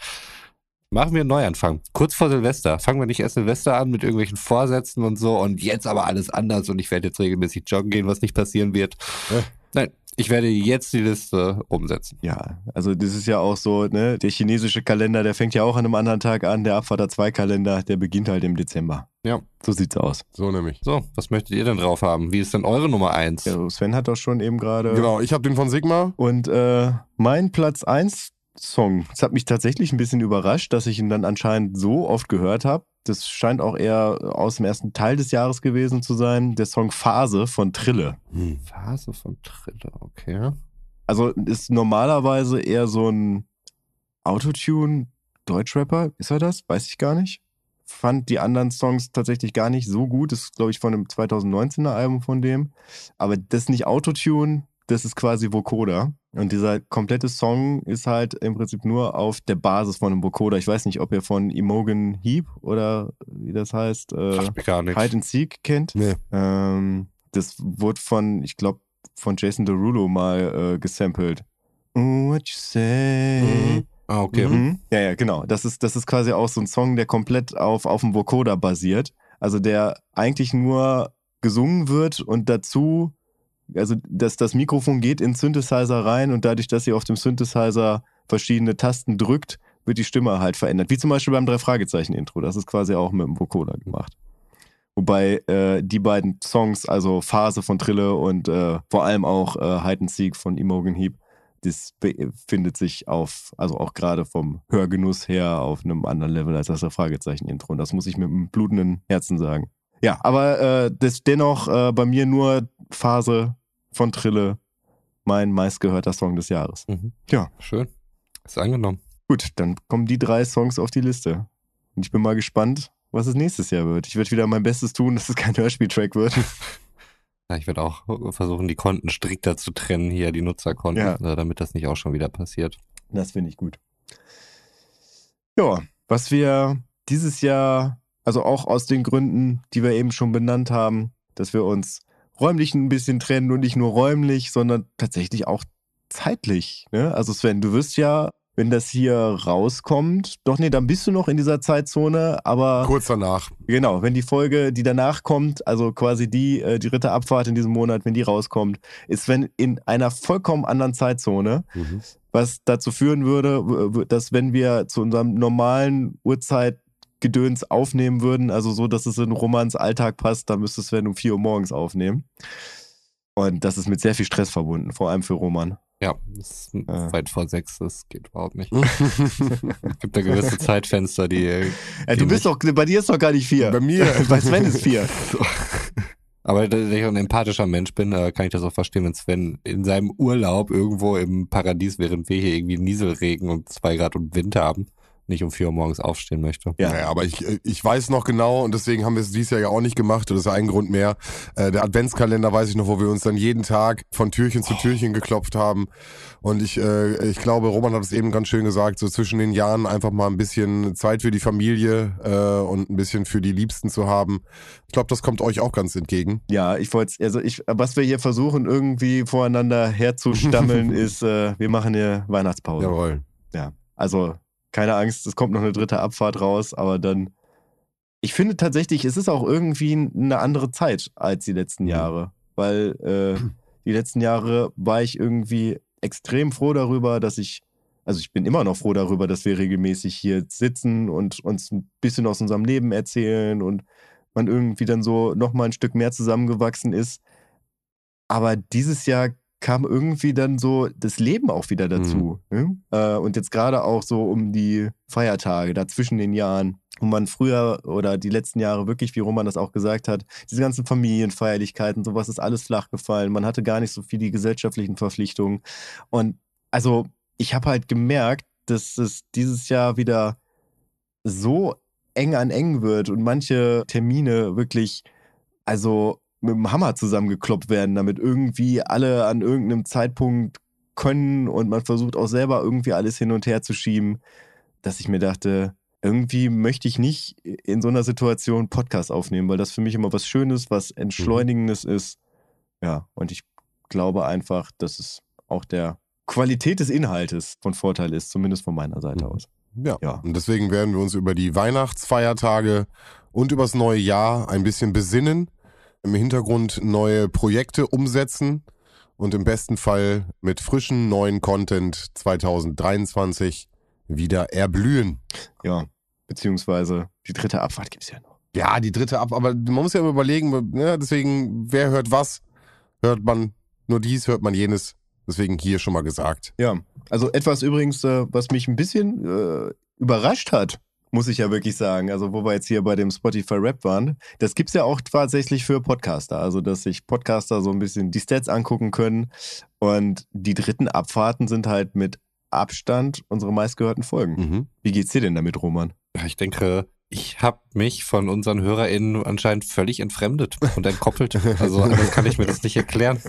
[SPEAKER 4] Machen wir einen Neuanfang. Kurz vor Silvester. Fangen wir nicht erst Silvester an mit irgendwelchen Vorsätzen und so und jetzt aber alles anders und ich werde jetzt regelmäßig joggen gehen, was nicht passieren wird.
[SPEAKER 1] Äh.
[SPEAKER 4] Nein, ich werde jetzt die Liste umsetzen.
[SPEAKER 3] Ja, also das ist ja auch so, ne, der chinesische Kalender, der fängt ja auch an einem anderen Tag an, der Abfahrt 2 Kalender, der beginnt halt im Dezember.
[SPEAKER 4] Ja.
[SPEAKER 3] So sieht's aus.
[SPEAKER 1] So nämlich.
[SPEAKER 4] So, was möchtet ihr denn drauf haben? Wie ist denn eure Nummer eins?
[SPEAKER 3] Ja, Sven hat doch schon eben gerade.
[SPEAKER 1] Genau, ich habe den von Sigma.
[SPEAKER 3] Und äh, mein Platz 1 Song, das hat mich tatsächlich ein bisschen überrascht, dass ich ihn dann anscheinend so oft gehört habe. Das scheint auch eher aus dem ersten Teil des Jahres gewesen zu sein. Der Song Phase von Trille.
[SPEAKER 4] Phase von Triller, okay.
[SPEAKER 3] Also ist normalerweise eher so ein Autotune Deutschrapper, ist er das? Weiß ich gar nicht. Fand die anderen Songs tatsächlich gar nicht so gut. Das ist, glaube ich, von einem 2019er Album von dem. Aber das ist nicht Autotune, das ist quasi Vocoder. Und dieser komplette Song ist halt im Prinzip nur auf der Basis von einem Vocoder. Ich weiß nicht, ob ihr von Imogen Heap oder wie das heißt, äh. Hide and Seek kennt.
[SPEAKER 1] Nee.
[SPEAKER 3] Ähm, das wurde von, ich glaube, von Jason Derulo mal äh, gesampelt. Oh, what you say?
[SPEAKER 1] Mhm. Ah, okay.
[SPEAKER 3] Mhm. Ja, ja, genau. Das ist, das ist quasi auch so ein Song, der komplett auf, auf dem Vocoder basiert. Also der eigentlich nur gesungen wird und dazu, also das, das Mikrofon geht in Synthesizer rein und dadurch, dass ihr auf dem Synthesizer verschiedene Tasten drückt, wird die Stimme halt verändert. Wie zum Beispiel beim Drei-Fragezeichen-Intro. Das ist quasi auch mit dem Vocoder gemacht. Wobei äh, die beiden Songs, also Phase von Trille und äh, vor allem auch äh, Hide and Seek von Imogen Heap, das befindet sich auf, also auch gerade vom Hörgenuss her auf einem anderen Level als das Fragezeichen-Intro. Und das muss ich mit einem blutenden Herzen sagen. Ja, aber äh, das dennoch äh, bei mir nur Phase von Trille mein meistgehörter Song des Jahres.
[SPEAKER 4] Mhm.
[SPEAKER 3] Ja.
[SPEAKER 4] Schön. Ist angenommen.
[SPEAKER 3] Gut, dann kommen die drei Songs auf die Liste. Und ich bin mal gespannt, was es nächstes Jahr wird. Ich werde wieder mein Bestes tun, dass es kein Hörspieltrack wird.
[SPEAKER 4] Ja, ich werde auch versuchen, die Konten strikter zu trennen, hier die Nutzerkonten,
[SPEAKER 3] Ja.
[SPEAKER 4] äh, damit das nicht auch schon wieder passiert.
[SPEAKER 3] Das finde ich gut. Ja, was wir dieses Jahr, also auch aus den Gründen, die wir eben schon benannt haben, dass wir uns räumlich ein bisschen trennen und nicht nur räumlich, sondern tatsächlich auch zeitlich. Ne? Also Sven, du wirst ja, wenn das hier rauskommt, doch nee, dann bist du noch in dieser Zeitzone, aber
[SPEAKER 1] Kurz danach.
[SPEAKER 3] Genau, wenn die Folge, die danach kommt, also quasi die, äh, die dritte Abfahrt in diesem Monat, wenn die rauskommt, ist wenn in einer vollkommen anderen Zeitzone,
[SPEAKER 1] Mhm.
[SPEAKER 3] was dazu führen würde, dass wenn wir zu unserem normalen Uhrzeitgedöns aufnehmen würden, also so, dass es in Romans Alltag passt, dann müsste Sven um 4 Uhr morgens aufnehmen. Und das ist mit sehr viel Stress verbunden, vor allem für Roman.
[SPEAKER 4] Ja, das ist
[SPEAKER 3] Ja.
[SPEAKER 4] weit vor sechs, das geht überhaupt nicht. Es gibt da gewisse Zeitfenster, die. äh,
[SPEAKER 3] Ja, du
[SPEAKER 4] die
[SPEAKER 3] bist doch, bei dir ist doch gar nicht vier.
[SPEAKER 1] Bei mir.
[SPEAKER 3] Bei Sven ist vier.
[SPEAKER 4] Aber da ich ein empathischer Mensch bin, äh, kann ich das auch verstehen, wenn Sven in seinem Urlaub irgendwo im Paradies, während wir hier irgendwie Nieselregen und zwei Grad und Wind haben, nicht um vier Uhr morgens aufstehen möchte.
[SPEAKER 3] Ja.
[SPEAKER 1] Naja, aber ich, ich weiß noch genau und deswegen haben wir es dieses Jahr ja auch nicht gemacht. Und das ist ein Grund mehr. Äh, der Adventskalender weiß ich noch, wo wir uns dann jeden Tag von Türchen zu Türchen geklopft haben. Und ich, äh, ich glaube, Roman hat es eben ganz schön gesagt, so zwischen den Jahren einfach mal ein bisschen Zeit für die Familie äh, und ein bisschen für die Liebsten zu haben. Ich glaube, das kommt euch auch ganz entgegen.
[SPEAKER 3] Ja, ich wollte also ich, was wir hier versuchen, irgendwie voreinander herzustammeln, ist, äh, wir machen hier Weihnachtspause.
[SPEAKER 1] Jawohl.
[SPEAKER 3] Also, keine Angst, es kommt noch eine dritte Abfahrt raus, aber dann. Ich finde tatsächlich, es ist auch irgendwie eine andere Zeit als die letzten
[SPEAKER 1] Mhm.
[SPEAKER 3] Jahre. Weil äh, die letzten Jahre war ich irgendwie extrem froh darüber, dass ich, also ich bin immer noch froh darüber, dass wir regelmäßig hier sitzen und uns ein bisschen aus unserem Leben erzählen und man irgendwie dann so nochmal ein Stück mehr zusammengewachsen ist. Aber dieses Jahr kam irgendwie dann so das Leben auch wieder dazu. Ne? Äh, und jetzt gerade auch so um die Feiertage, da zwischen den Jahren, wo man früher oder die letzten Jahre wirklich, wie Roman das auch gesagt hat, diese ganzen Familienfeierlichkeiten, sowas ist alles flach gefallen. Man hatte gar nicht so viel die gesellschaftlichen Verpflichtungen. Und also ich habe halt gemerkt, dass es dieses Jahr wieder so eng an eng wird und manche Termine wirklich, also mit dem Hammer zusammengekloppt werden, damit irgendwie alle an irgendeinem Zeitpunkt können und man versucht auch selber irgendwie alles hin und her zu schieben, dass ich mir dachte, irgendwie möchte ich nicht in so einer Situation Podcast aufnehmen, weil das für mich immer was Schönes, was Entschleunigendes ist. Ja, und ich glaube einfach, dass es auch der Qualität des Inhaltes von Vorteil ist, zumindest von meiner Seite
[SPEAKER 1] Mhm.
[SPEAKER 3] aus.
[SPEAKER 1] Ja.
[SPEAKER 3] Ja.
[SPEAKER 1] Und deswegen werden wir uns über die Weihnachtsfeiertage und übers neue Jahr ein bisschen besinnen, im Hintergrund neue Projekte umsetzen und im besten Fall mit frischen neuen Content 2023 wieder erblühen.
[SPEAKER 3] Ja, beziehungsweise die dritte Abfahrt gibt es ja noch.
[SPEAKER 1] Ja, die dritte ab, aber man muss ja immer überlegen, ne, deswegen, wer hört was? Hört man nur dies, hört man jenes. Deswegen hier schon mal gesagt.
[SPEAKER 3] Ja, also etwas übrigens, äh, was mich ein bisschen äh, überrascht hat, muss ich ja wirklich sagen. Also, wo wir jetzt hier bei dem Spotify Rap waren, das gibt's ja auch tatsächlich für Podcaster. Also, dass sich Podcaster so ein bisschen die Stats angucken können. Und die dritten Abfahrten sind halt mit Abstand unsere meistgehörten Folgen.
[SPEAKER 1] Mhm.
[SPEAKER 3] Wie geht's dir denn damit, Roman?
[SPEAKER 4] Ich denke, ich habe mich von unseren HörerInnen anscheinend völlig entfremdet und entkoppelt. Also anders kann ich mir das nicht erklären.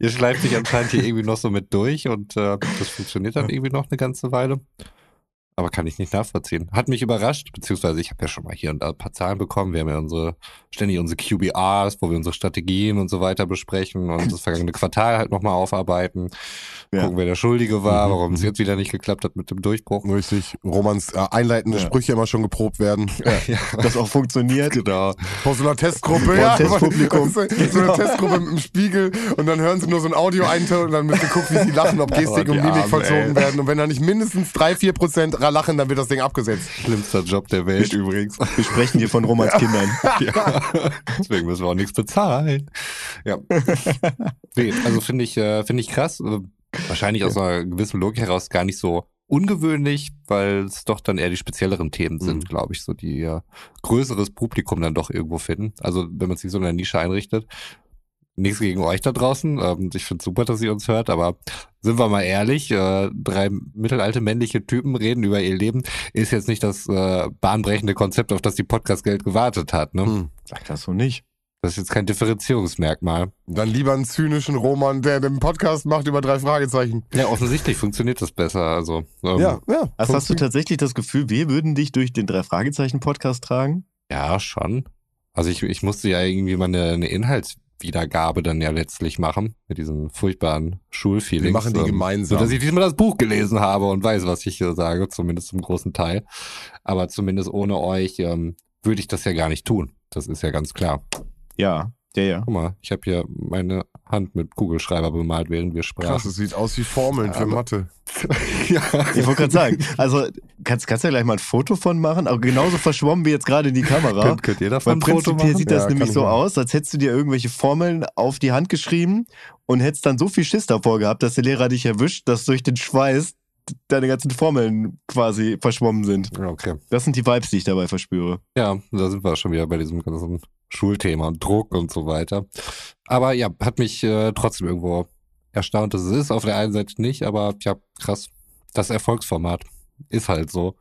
[SPEAKER 4] Ihr schleift mich anscheinend hier irgendwie noch so mit durch und äh, das funktioniert dann irgendwie noch eine ganze Weile. Aber kann ich nicht nachvollziehen. Hat mich überrascht, beziehungsweise ich habe ja schon mal hier und da ein paar Zahlen bekommen. Wir haben ja unsere, ständig unsere QBRs, wo wir unsere Strategien und so weiter besprechen und das vergangene Quartal halt nochmal aufarbeiten.
[SPEAKER 3] Ja.
[SPEAKER 4] Gucken, wer der Schuldige war,
[SPEAKER 1] Mhm,
[SPEAKER 4] warum es jetzt wieder nicht geklappt hat mit dem Durchbruch.
[SPEAKER 1] Richtig. Romans äh, einleitende
[SPEAKER 3] Ja.
[SPEAKER 1] Sprüche immer schon geprobt werden.
[SPEAKER 4] Ja,
[SPEAKER 3] Das auch funktioniert.
[SPEAKER 4] genau.
[SPEAKER 1] Vor so einer Testgruppe, ja.
[SPEAKER 3] Testpublikum.
[SPEAKER 1] So so eine Testgruppe mit dem Spiegel und dann hören sie nur so ein Audio-Einteil und dann wird geguckt, wie sie lachen, ob Gestik
[SPEAKER 4] Oh, die
[SPEAKER 1] und Mimik vollzogen werden. Und wenn da nicht mindestens drei, vier Prozent lachen, dann wird das Ding abgesetzt.
[SPEAKER 4] Schlimmster Job der Welt übrigens.
[SPEAKER 3] Wir sprechen hier von Romans Kindern.
[SPEAKER 4] ja. Deswegen müssen wir auch nichts bezahlen. Ja. Nee, also finde ich, äh, finde ich krass. Äh, Wahrscheinlich aus einer gewissen Logik heraus gar nicht so ungewöhnlich, weil es doch dann eher die spezielleren Themen sind,
[SPEAKER 1] Mhm.
[SPEAKER 4] glaube ich, so die äh, größeres Publikum dann doch irgendwo finden. Also wenn man sich so in einer Nische einrichtet. Nichts gegen euch da draußen. Ähm, ich finde super, dass ihr uns hört, aber sind wir mal ehrlich, äh, drei mittelalte männliche Typen reden über ihr Leben, ist jetzt nicht das äh, bahnbrechende Konzept, auf das die Podcast-Geld gewartet hat. Ne?
[SPEAKER 1] Hm.
[SPEAKER 3] Sag das so nicht.
[SPEAKER 4] Das ist jetzt kein Differenzierungsmerkmal.
[SPEAKER 1] Dann lieber einen zynischen Roman, der den Podcast macht über drei Fragezeichen.
[SPEAKER 4] Ja, offensichtlich funktioniert das besser. Also ähm,
[SPEAKER 1] Ja, ja.
[SPEAKER 3] Also hast du tatsächlich das Gefühl, wir würden dich durch den Drei-Fragezeichen-Podcast tragen?
[SPEAKER 4] ja, schon. Also ich, ich musste ja irgendwie mal eine, eine Inhaltswiedergabe dann ja letztlich machen mit diesen furchtbaren Schulfeelings.
[SPEAKER 1] Wir machen die
[SPEAKER 4] ähm,
[SPEAKER 1] gemeinsam.
[SPEAKER 4] So dass ich diesmal das Buch gelesen habe und weiß, was ich hier sage, zumindest zum großen Teil. Aber zumindest ohne euch ähm, würde ich das ja gar nicht tun. Das ist ja ganz klar.
[SPEAKER 3] Ja, ja, ja.
[SPEAKER 4] Guck mal, ich habe hier meine Hand mit Kugelschreiber bemalt, während wir
[SPEAKER 1] Krass,
[SPEAKER 4] sprachen.
[SPEAKER 1] es sieht aus wie Formeln für Mathe.
[SPEAKER 4] ja.
[SPEAKER 3] Ich wollte gerade sagen, also kannst, kannst du ja gleich mal ein Foto von machen, aber genauso verschwommen wie jetzt gerade in die Kamera.
[SPEAKER 4] Könnt, könnt ihr davon
[SPEAKER 3] Weil
[SPEAKER 4] ein Foto
[SPEAKER 3] prinzipiell
[SPEAKER 4] machen?
[SPEAKER 3] sieht das
[SPEAKER 1] Ja,
[SPEAKER 3] nämlich so
[SPEAKER 1] machen.
[SPEAKER 3] aus, als hättest du dir irgendwelche Formeln auf die Hand geschrieben und hättest dann so viel Schiss davor gehabt, dass der Lehrer dich erwischt, dass durch den Schweiß deine ganzen Formeln quasi verschwommen sind.
[SPEAKER 4] Ja, okay.
[SPEAKER 3] Das sind die Vibes, die ich dabei verspüre.
[SPEAKER 4] Ja, da sind wir schon wieder bei diesem ganzen Schulthema und Druck und so weiter. Aber ja, hat mich äh, trotzdem irgendwo erstaunt, dass es ist. Auf der einen Seite nicht, aber ja, krass. Das Erfolgsformat ist halt so.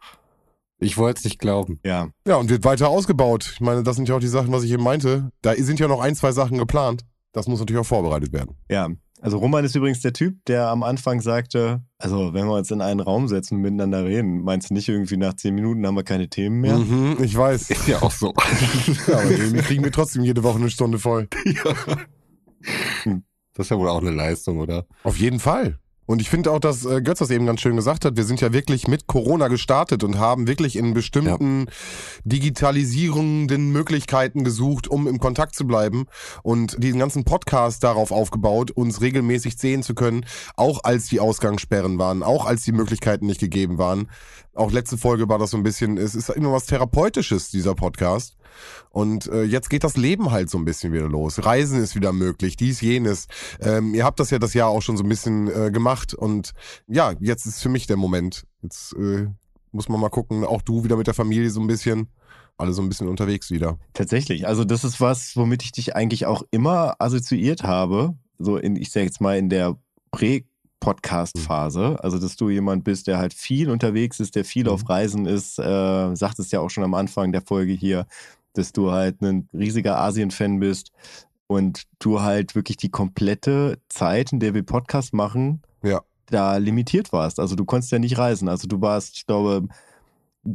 [SPEAKER 4] Ich wollte es nicht glauben.
[SPEAKER 3] Ja.
[SPEAKER 1] Ja, und wird weiter ausgebaut. Ich meine, das sind ja auch die Sachen, was ich eben meinte. Da sind ja noch ein, zwei Sachen geplant. Das muss natürlich auch vorbereitet werden.
[SPEAKER 3] Ja. Also Roman ist übrigens der Typ, der am Anfang sagte, also wenn wir uns in einen Raum setzen und miteinander reden, meinst du nicht irgendwie nach zehn Minuten haben wir keine Themen mehr?
[SPEAKER 1] Mhm, ich weiß.
[SPEAKER 4] Ist ja auch so.
[SPEAKER 1] Ja, aber irgendwie kriegen wir trotzdem jede Woche eine Stunde voll.
[SPEAKER 4] Das ist ja wohl auch eine Leistung, oder?
[SPEAKER 1] Auf jeden Fall. Und ich finde auch, dass äh, Götz das eben ganz schön gesagt hat, wir sind ja wirklich mit Corona gestartet und haben wirklich in bestimmten digitalisierenden Möglichkeiten gesucht, um im Kontakt zu bleiben und diesen ganzen Podcast darauf aufgebaut, uns regelmäßig sehen zu können, auch als die Ausgangssperren waren, auch als die Möglichkeiten nicht gegeben waren. Auch letzte Folge war das so ein bisschen, es ist immer was Therapeutisches, dieser Podcast. Und äh, jetzt geht das Leben halt so ein bisschen wieder los. Reisen ist wieder möglich, dies, jenes. Ähm, ihr habt das ja das Jahr auch schon so ein bisschen äh, gemacht. Und ja, jetzt ist für mich der Moment. Jetzt äh, muss man mal gucken, auch du wieder mit der Familie so ein bisschen, alle so ein bisschen unterwegs wieder.
[SPEAKER 3] Tatsächlich. Also das ist was, womit ich dich eigentlich auch immer assoziiert habe. So in, ich sage jetzt mal, in der Prä-Podcast-Phase. Also, dass du jemand bist, der halt viel unterwegs ist, der viel
[SPEAKER 1] Mhm.
[SPEAKER 3] auf Reisen ist. Äh, sagtest ja auch schon am Anfang der Folge hier, dass du halt ein riesiger Asien-Fan bist und du halt wirklich die komplette Zeit, in der wir Podcast machen,
[SPEAKER 1] Ja.
[SPEAKER 3] da limitiert warst. Also du konntest ja nicht reisen. Also du warst, ich glaube,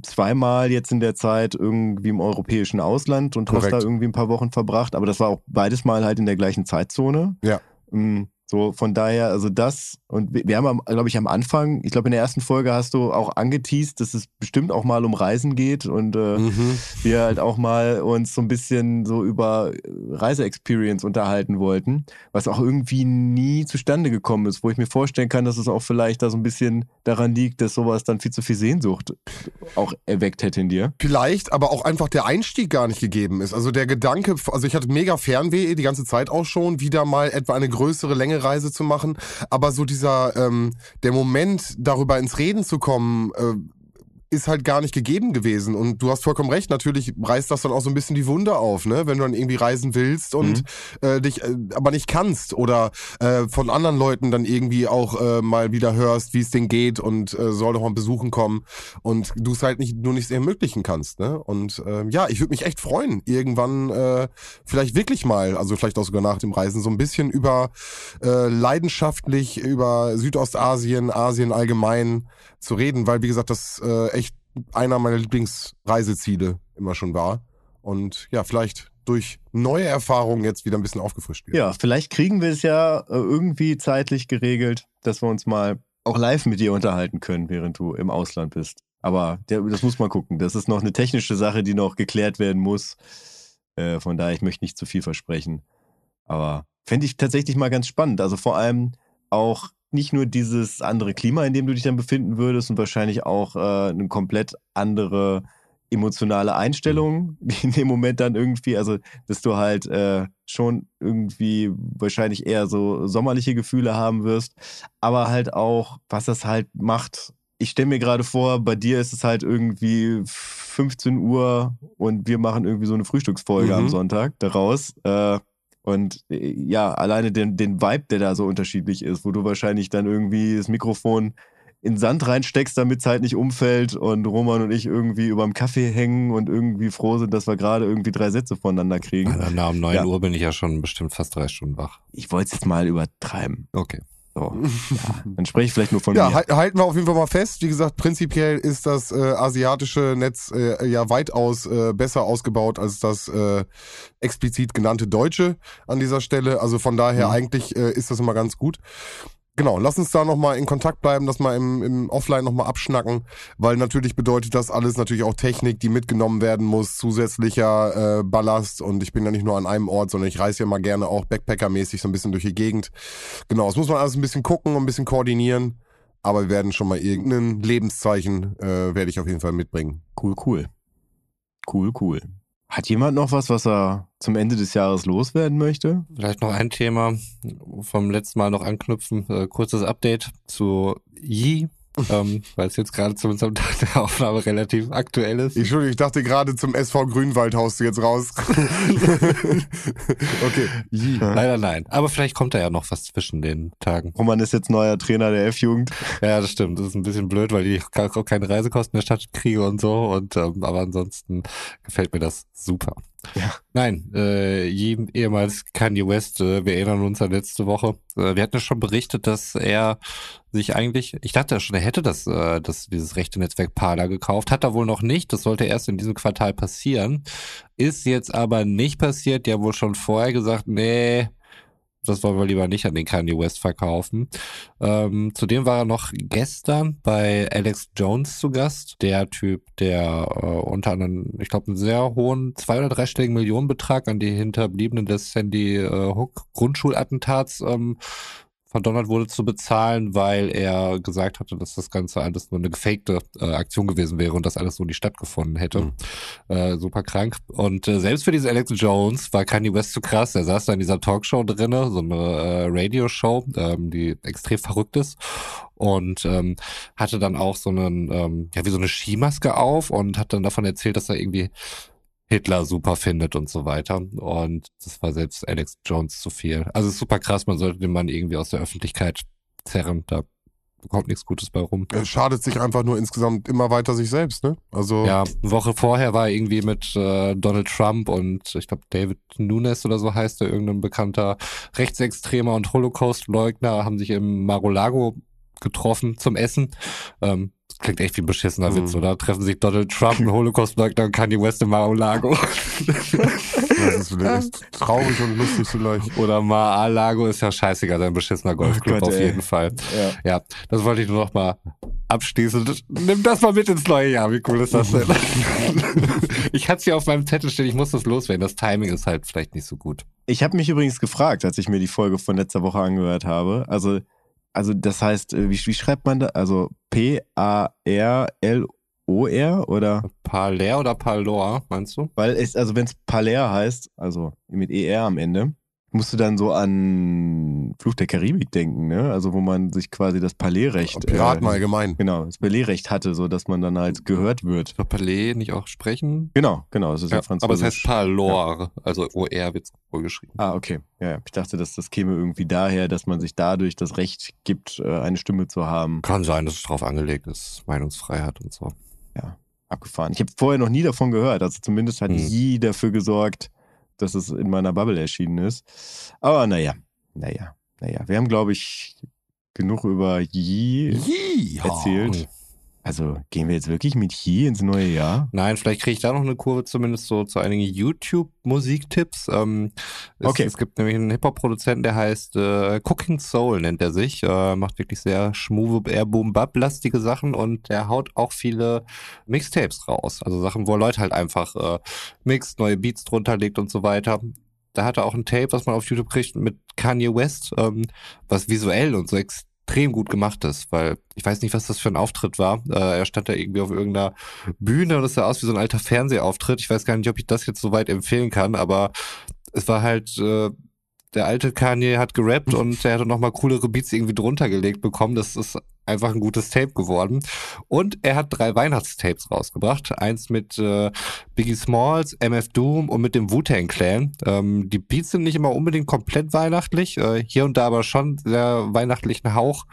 [SPEAKER 3] zweimal jetzt in der Zeit irgendwie im europäischen Ausland und hast
[SPEAKER 1] Korrekt.
[SPEAKER 3] da irgendwie ein paar Wochen verbracht, aber das war auch beides mal halt in der gleichen Zeitzone.
[SPEAKER 1] Ja.
[SPEAKER 3] Mm, So, von daher, also das, und wir haben, glaube ich, am Anfang, ich glaube, in der ersten Folge hast du auch angeteased, dass es bestimmt auch mal um Reisen geht und äh,
[SPEAKER 1] Mhm.
[SPEAKER 3] wir halt auch mal uns so ein bisschen so über Reise-Experience unterhalten wollten, was auch irgendwie nie zustande gekommen ist, wo ich mir vorstellen kann, dass es auch vielleicht da so ein bisschen daran liegt, dass sowas dann viel zu viel Sehnsucht auch erweckt hätte in dir.
[SPEAKER 1] Vielleicht, aber auch einfach der Einstieg gar nicht gegeben ist. Also der Gedanke, also ich hatte mega Fernweh die ganze Zeit auch schon, wieder mal etwa eine größere Länge Reise zu machen. Aber so dieser, ähm, der Moment, darüber ins Reden zu kommen, äh, ist halt gar nicht gegeben gewesen. Und du hast vollkommen recht, natürlich reißt das dann auch so ein bisschen die Wunde auf, ne? Wenn du dann irgendwie reisen willst und mhm. äh, dich äh, aber nicht kannst oder äh, von anderen Leuten dann irgendwie auch äh, mal wieder hörst, wie es denen geht und äh, soll doch mal besuchen kommen und du es halt nicht nur nicht ermöglichen kannst, ne? Und äh, ja, ich würde mich echt freuen, irgendwann äh, vielleicht wirklich mal, also vielleicht auch sogar nach dem Reisen, so ein bisschen über äh, leidenschaftlich über Südostasien, Asien allgemein zu reden, weil wie gesagt, das äh, echt einer meiner Lieblingsreiseziele immer schon war. Und ja, vielleicht durch neue Erfahrungen jetzt wieder ein bisschen aufgefrischt wird.
[SPEAKER 3] Ja, vielleicht kriegen wir es ja äh, irgendwie zeitlich geregelt, dass wir uns mal auch live mit dir unterhalten können, während du im Ausland bist. Aber der, das muss man gucken. Das ist noch eine technische Sache, die noch geklärt werden muss. Äh, von daher, ich möchte nicht zu viel versprechen. Aber fände ich tatsächlich mal ganz spannend. Also vor allem auch nicht nur dieses andere Klima, in dem du dich dann befinden würdest und wahrscheinlich auch äh, eine komplett andere emotionale Einstellung in dem Moment dann irgendwie, also dass du halt äh, schon irgendwie wahrscheinlich eher so sommerliche Gefühle haben wirst, aber halt auch, was das halt macht. Ich stelle mir gerade vor, bei dir ist es halt irgendwie 15 Uhr und wir machen irgendwie so eine Frühstücksfolge mhm. am Sonntag daraus. Äh, und äh, ja, alleine den, den Vibe, der da so unterschiedlich ist, wo du wahrscheinlich dann irgendwie das Mikrofon in Sand reinsteckst, damit es halt nicht umfällt und Roman und ich irgendwie überm Kaffee hängen und irgendwie froh sind, dass wir gerade irgendwie drei Sätze voneinander kriegen.
[SPEAKER 4] Na, um 9 ja. Uhr bin ich ja schon bestimmt fast drei Stunden wach.
[SPEAKER 3] Ich wollte es jetzt mal übertreiben.
[SPEAKER 4] Okay.
[SPEAKER 3] So, ja, dann spreche ich vielleicht nur von
[SPEAKER 1] ja,
[SPEAKER 3] mir.
[SPEAKER 1] Ja, halten wir auf jeden Fall mal fest. Wie gesagt, prinzipiell ist das äh, asiatische Netz äh, ja weitaus äh, besser ausgebaut als das äh, explizit genannte deutsche an dieser Stelle. Also von daher mhm. eigentlich äh, ist das immer ganz gut. Genau, lass uns da nochmal in Kontakt bleiben, das mal im, im Offline nochmal abschnacken, weil natürlich bedeutet das alles natürlich auch Technik, die mitgenommen werden muss, zusätzlicher äh, Ballast und ich bin ja nicht nur an einem Ort, sondern ich reise ja mal gerne auch Backpacker-mäßig so ein bisschen durch die Gegend. Genau, das muss man alles ein bisschen gucken und ein bisschen koordinieren, aber wir werden schon mal irgendein Lebenszeichen, äh, werde ich auf jeden Fall mitbringen.
[SPEAKER 3] Cool, cool. Cool, cool. Hat jemand noch was, was er zum Ende des Jahres loswerden möchte?
[SPEAKER 4] Vielleicht noch ein Thema vom letzten Mal noch anknüpfen. Äh, kurzes Update zu Yi ähm, weil es jetzt gerade zu unserem Tag der Aufnahme relativ aktuell ist.
[SPEAKER 1] Entschuldigung, ich dachte gerade zum SV Grünwald haust du jetzt raus.
[SPEAKER 4] okay. Leider nein. Aber vielleicht kommt da ja noch was zwischen den Tagen.
[SPEAKER 3] Roman ist jetzt neuer Trainer der F-Jugend.
[SPEAKER 4] Ja, das stimmt. Das ist ein bisschen blöd, weil ich auch keine Reisekosten der Stadt kriege und so. Und ähm, aber ansonsten gefällt mir das super. Ja. Nein, äh, ehemals Kanye West, äh, wir erinnern uns an letzte Woche. Äh, wir hatten ja schon berichtet, dass er sich eigentlich, ich dachte ja schon, er hätte das, äh, das dieses rechte Netzwerk Parler gekauft, hat er wohl noch nicht. Das sollte erst in diesem Quartal passieren. Ist jetzt aber nicht passiert. Haben wohl schon vorher gesagt, nee, das wollen wir lieber nicht an den Kanye West verkaufen. Ähm, zudem war er noch gestern bei Alex Jones zu Gast. Der Typ, der äh, unter anderem, ich glaube, einen sehr hohen zwei- oder dreistelligen Millionenbetrag an die Hinterbliebenen des Sandy äh, Hook Grundschulattentats ähm, verdonnert wurde zu bezahlen, weil er gesagt hatte, dass das Ganze alles nur eine gefakte äh, Aktion gewesen wäre und das alles so nie stattgefunden hätte. Mhm. Äh, super krank. Und äh, selbst für diese Alex Jones war Kanye West zu krass. Er saß da in dieser Talkshow drinne, so eine äh, Radioshow, ähm, die extrem verrückt ist und ähm, hatte dann auch so einen, ähm, ja, wie so eine Skimaske auf und hat dann davon erzählt, dass er irgendwie Hitler super findet und so weiter. Und das war selbst Alex Jones zu viel. Also super krass, man sollte den Mann irgendwie aus der Öffentlichkeit zerren. Da kommt nichts Gutes bei rum.
[SPEAKER 1] Er schadet sich einfach nur insgesamt immer weiter sich selbst, ne?
[SPEAKER 4] Also ja, eine Woche vorher war er irgendwie mit äh, Donald Trump und ich glaube David Nunes oder so heißt er, irgendein bekannter Rechtsextremer und Holocaust-Leugner, haben sich im Mar-a-Lago getroffen zum Essen. Ähm, klingt echt wie ein beschissener mhm. Witz, oder? Treffen sich Donald Trump, ein Holocaust-Leugner und Kanye West im Mar-a-Lago.
[SPEAKER 1] das ist echt traurig und lustig vielleicht.
[SPEAKER 4] Oder Mar-a-Lago ist ja scheißiger, sein beschissener Golfclub oh Gott, auf ey. jeden Fall. Ja. ja, das wollte ich nur noch mal abschließen. Nimm das mal mit ins neue Jahr. Wie cool ist das denn? ich hatte es hier auf meinem Zettel stehen, ich muss das loswerden. Das Timing ist halt vielleicht nicht so gut.
[SPEAKER 3] Ich habe mich übrigens gefragt, als ich mir die Folge von letzter Woche angehört habe. Also also das heißt, äh, wie, wie schreibt man da? Also P-A-R-L-O-R oder?
[SPEAKER 4] Parler oder Parlor, meinst du?
[SPEAKER 3] Weil es, also wenn es Parler heißt, also mit ER am Ende, musst du dann so an Fluch der Karibik denken, ne? Also wo man sich quasi das Palais-Recht.
[SPEAKER 1] Piraten
[SPEAKER 3] äh,
[SPEAKER 1] allgemein.
[SPEAKER 3] Genau, das Palais-Recht hatte, so dass man dann halt gehört wird.
[SPEAKER 4] Soll Palais nicht auch sprechen?
[SPEAKER 3] Genau, genau, das ist ja,
[SPEAKER 4] Ja,
[SPEAKER 3] französisch.
[SPEAKER 4] aber es heißt Parlor, also OR wird wohl geschrieben.
[SPEAKER 3] Ah, okay. Ja, ja. ich dachte, dass das käme irgendwie daher, dass man sich dadurch das Recht gibt, äh, eine Stimme zu haben.
[SPEAKER 4] Kann sein, dass es drauf angelegt ist, Meinungsfreiheit und so.
[SPEAKER 3] Abgefahren. Ich habe vorher noch nie davon gehört. Also zumindest hat
[SPEAKER 4] Hm.
[SPEAKER 3] Yi dafür gesorgt, dass es in meiner Bubble erschienen ist. Aber naja, naja, naja. Wir haben, glaube ich, genug über Yi erzählt. Also gehen wir jetzt wirklich mit Yi ins neue Jahr?
[SPEAKER 4] Nein, vielleicht kriege ich da noch eine Kurve zumindest so zu einigen YouTube-Musiktipps. Ähm, es,
[SPEAKER 3] Okay.
[SPEAKER 4] es gibt nämlich einen Hip-Hop-Produzenten, der heißt äh, Cooking Soul, nennt er sich. Äh, macht wirklich sehr schmuve, eher boom-bap-lastige Sachen und der haut auch viele Mixtapes raus. Also Sachen, wo Leute halt einfach äh, mixt, neue Beats drunter legt und so weiter. Da hat er auch ein Tape, was man auf YouTube kriegt mit Kanye West, ähm, was visuell und so extrem gut gemacht ist, weil ich weiß nicht, was das für ein Auftritt war. Äh, er stand da irgendwie auf irgendeiner Bühne und es sah aus wie so ein alter Fernsehauftritt. Ich weiß gar nicht, ob ich das jetzt so weit empfehlen kann, aber es war halt, äh, der alte Kanye hat gerappt und er hatte nochmal coolere Beats irgendwie drunter gelegt bekommen. Das ist einfach ein gutes Tape geworden. Und er hat drei Weihnachtstapes rausgebracht. Eins mit äh, Biggie Smalls, MF Doom und mit dem Wu-Tang Clan. Ähm, die Beats sind nicht immer unbedingt komplett weihnachtlich, äh, hier und da aber schon sehr weihnachtlichen Hauch.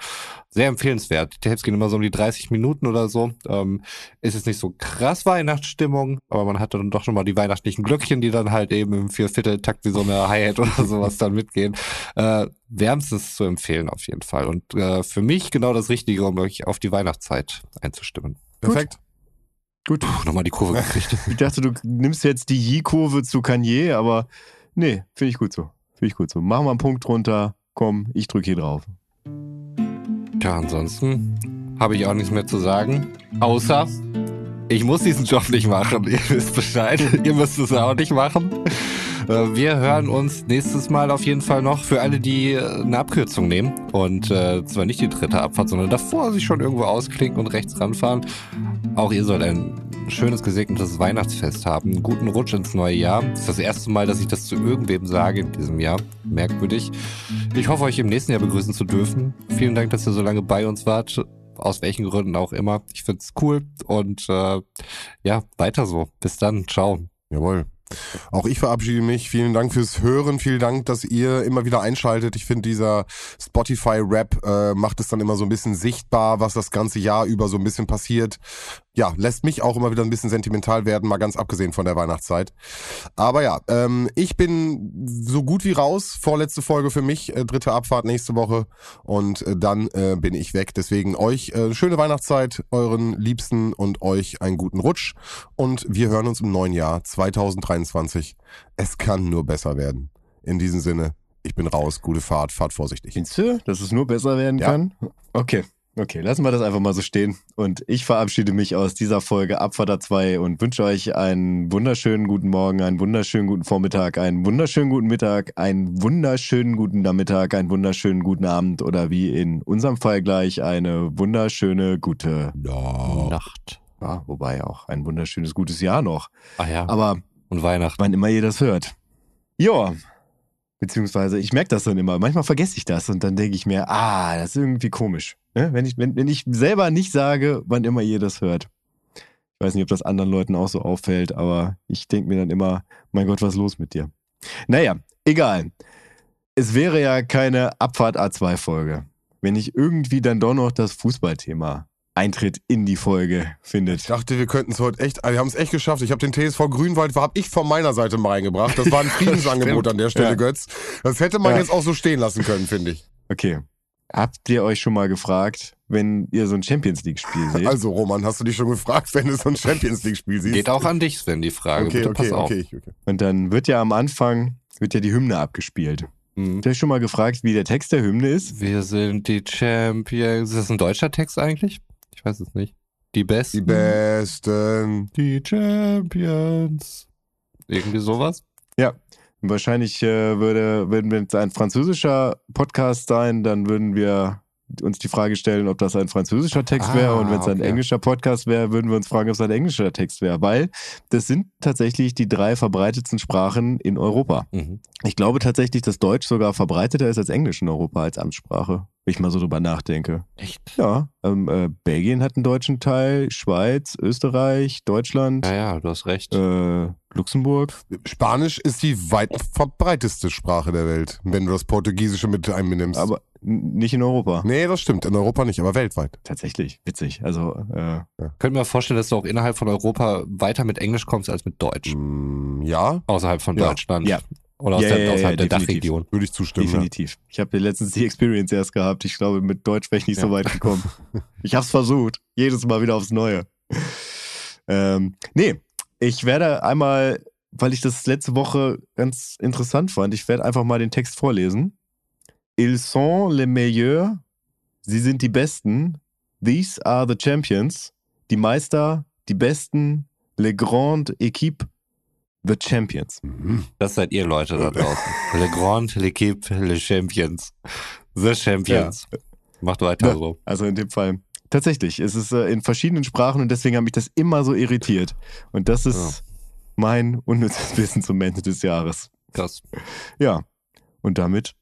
[SPEAKER 4] Sehr empfehlenswert. Die Tapes gehen immer so um die 30 Minuten oder so. Ähm, ist jetzt nicht so krass Weihnachtsstimmung, aber man hat dann doch schon mal die weihnachtlichen Glöckchen, die dann halt eben im Viervierteltakt wie so eine Hi-Hat oder sowas dann mitgehen. Äh, wärmstens zu empfehlen auf jeden Fall. Und äh, für mich genau das Richtige, um euch auf die Weihnachtszeit einzustimmen.
[SPEAKER 1] Perfekt.
[SPEAKER 3] Gut.
[SPEAKER 4] Puh, nochmal die Kurve gekriegt.
[SPEAKER 3] Ich dachte, du nimmst jetzt die Yi-Kurve zu Kanye, aber nee, finde ich gut so. Finde ich gut so. Machen wir einen Punkt drunter. Komm, ich drücke hier drauf.
[SPEAKER 4] Tja, ansonsten habe ich auch nichts mehr zu sagen. Außer, ich muss diesen Job nicht machen. Ihr wisst Bescheid. Ihr müsst es auch nicht machen. Äh, Wir hören uns nächstes Mal auf jeden Fall noch für alle, die äh, eine Abkürzung nehmen. Und äh, zwar nicht die dritte Abfahrt, sondern davor sich schon irgendwo ausklinken und rechts ranfahren. Auch ihr sollt ein schönes, gesegnetes Weihnachtsfest haben. Guten Rutsch ins neue Jahr. Das ist das erste Mal, dass ich das zu irgendwem sage in diesem Jahr. Merkwürdig. Ich hoffe, euch im nächsten Jahr begrüßen zu dürfen. Vielen Dank, dass ihr so lange bei uns wart. Aus welchen Gründen auch immer. Ich find's cool. Und äh, ja, weiter so. Bis dann. Ciao.
[SPEAKER 1] Jawohl. Auch ich verabschiede mich. Vielen Dank fürs Hören. Vielen Dank, dass ihr immer wieder einschaltet. Ich finde, dieser Spotify-Rap äh, macht es dann immer so ein bisschen sichtbar, was das ganze Jahr über so ein bisschen passiert. Ja, lässt mich auch immer wieder ein bisschen sentimental werden, mal ganz abgesehen von der Weihnachtszeit. Aber ja, ähm, ich bin so gut wie raus. Vorletzte Folge für mich, äh, dritte Abfahrt nächste Woche. Und äh, dann äh, bin ich weg. Deswegen euch äh, schöne Weihnachtszeit, euren Liebsten und euch einen guten Rutsch. Und wir hören uns im neuen Jahr 2023. Es kann nur besser werden. In diesem Sinne, ich bin raus. Gute Fahrt, fahrt vorsichtig.
[SPEAKER 3] Findest du, dass es nur besser werden
[SPEAKER 1] Ja.
[SPEAKER 3] kann? Okay. Okay, lassen wir das einfach mal so stehen. Und ich verabschiede mich aus dieser Folge Abfahrt 2 und wünsche euch einen wunderschönen guten Morgen, einen wunderschönen guten Vormittag, einen wunderschönen guten Mittag, einen wunderschönen guten Nachmittag, einen wunderschönen guten Abend oder wie in unserem Fall gleich eine wunderschöne gute.
[SPEAKER 4] Nacht.
[SPEAKER 3] ja, wobei auch ein wunderschönes gutes Jahr noch.
[SPEAKER 4] Ah ja.
[SPEAKER 3] Aber
[SPEAKER 4] Und Weihnachten.
[SPEAKER 3] wann immer ihr das hört. Ja. Beziehungsweise, ich merke das dann immer. Manchmal vergesse ich das und dann denke ich mir, ah, das ist irgendwie komisch. Ne? Wenn, ich, wenn, wenn ich selber nicht sage, wann immer ihr das hört. Ich weiß nicht, ob das anderen Leuten auch so auffällt, aber ich denke mir dann immer, mein Gott, was ist los mit dir? Naja, egal. Es wäre ja keine Abfahrt A2-Folge, wenn ich irgendwie dann doch noch das Fußballthema Eintritt in die Folge findet.
[SPEAKER 1] Ich dachte, wir könnten es heute echt, also wir haben es echt geschafft. Ich habe den TSV Grünwald, habe ich von meiner Seite mal reingebracht. Das war ein Friedensangebot an der Stelle,
[SPEAKER 3] Ja.
[SPEAKER 1] Götz. Das hätte man
[SPEAKER 3] Ja.
[SPEAKER 1] jetzt auch so stehen lassen können, finde ich.
[SPEAKER 3] Okay. Habt ihr euch schon mal gefragt, wenn ihr so ein Champions League-Spiel seht?
[SPEAKER 1] Also, Roman, hast du dich schon gefragt, wenn du so ein Champions League-Spiel siehst?
[SPEAKER 4] Geht auch an dich, Sven, die Frage.
[SPEAKER 1] Okay,
[SPEAKER 4] Bitte
[SPEAKER 1] okay,
[SPEAKER 4] pass auf.
[SPEAKER 1] okay, okay.
[SPEAKER 3] Und dann wird ja am Anfang wird ja die Hymne abgespielt.
[SPEAKER 4] Mhm.
[SPEAKER 3] Habt ihr euch schon mal gefragt, wie der Text der Hymne ist?
[SPEAKER 4] Wir sind die Champions. Ist das ein deutscher Text eigentlich? Ich weiß es nicht. Die Besten.
[SPEAKER 1] Die Besten.
[SPEAKER 4] Die Champions. Irgendwie sowas?
[SPEAKER 3] Wahrscheinlich äh, würde, wenn es ein französischer Podcast sein, dann würden wir uns die Frage stellen, ob das ein französischer Text wäre. Und wenn es ein
[SPEAKER 4] okay.
[SPEAKER 3] englischer Podcast wäre, würden wir uns fragen, ob es ein englischer Text wäre. Weil das sind tatsächlich die drei verbreitetsten Sprachen in Europa.
[SPEAKER 4] Mhm.
[SPEAKER 3] Ich glaube tatsächlich, dass Deutsch sogar verbreiteter ist als Englisch in Europa als Amtssprache, wenn ich mal so drüber nachdenke.
[SPEAKER 4] Echt?
[SPEAKER 3] Ja, ähm, äh, Belgien hat einen deutschen Teil, Schweiz, Österreich, Deutschland,
[SPEAKER 4] Ja, ja, du hast recht.
[SPEAKER 3] äh, Luxemburg.
[SPEAKER 1] Spanisch ist die weit verbreiteste Sprache der Welt, wenn du das Portugiesische mit einnimmst.
[SPEAKER 3] Aber nicht in Europa.
[SPEAKER 1] nee, das stimmt. In Europa nicht, aber weltweit.
[SPEAKER 3] Tatsächlich, witzig. Also, äh,
[SPEAKER 4] Könnte mir vorstellen, dass du auch innerhalb von Europa weiter mit Englisch kommst als mit Deutsch.
[SPEAKER 1] Mm, ja,
[SPEAKER 4] Außerhalb von
[SPEAKER 1] Ja.
[SPEAKER 4] Deutschland.
[SPEAKER 3] Ja.
[SPEAKER 4] Oder aus
[SPEAKER 3] Ja,
[SPEAKER 4] der,
[SPEAKER 3] ja, ja,
[SPEAKER 4] außerhalb der
[SPEAKER 3] definitiv.
[SPEAKER 4] Dachregion.
[SPEAKER 1] würde ich zustimmen. Ja.
[SPEAKER 3] definitiv. Ich habe letztens die Experience erst gehabt. Ich glaube, mit Deutsch wäre ich nicht so
[SPEAKER 4] Ja.
[SPEAKER 3] weit gekommen. ich habe es versucht. Jedes Mal wieder aufs Neue. Ähm, nee, ich werde einmal, weil ich das letzte Woche ganz interessant fand, ich werde einfach mal den Text vorlesen. Ils sont les meilleurs. Sie sind die Besten. These are the champions. Die Meister, die Besten. Les grandes équipes. The champions.
[SPEAKER 1] Mhm.
[SPEAKER 4] Das seid ihr Leute da draußen. Le Grand, l'équipe, les Champions. The Champions. Macht weiter
[SPEAKER 3] Ja.
[SPEAKER 4] so.
[SPEAKER 3] Also in dem Fall. Tatsächlich, es ist äh, in verschiedenen Sprachen und deswegen hat mich das immer so irritiert. Und das ist
[SPEAKER 4] Ja.
[SPEAKER 3] mein unnützes Wissen zum Ende des Jahres.
[SPEAKER 4] Krass.
[SPEAKER 3] Ja. Und damit,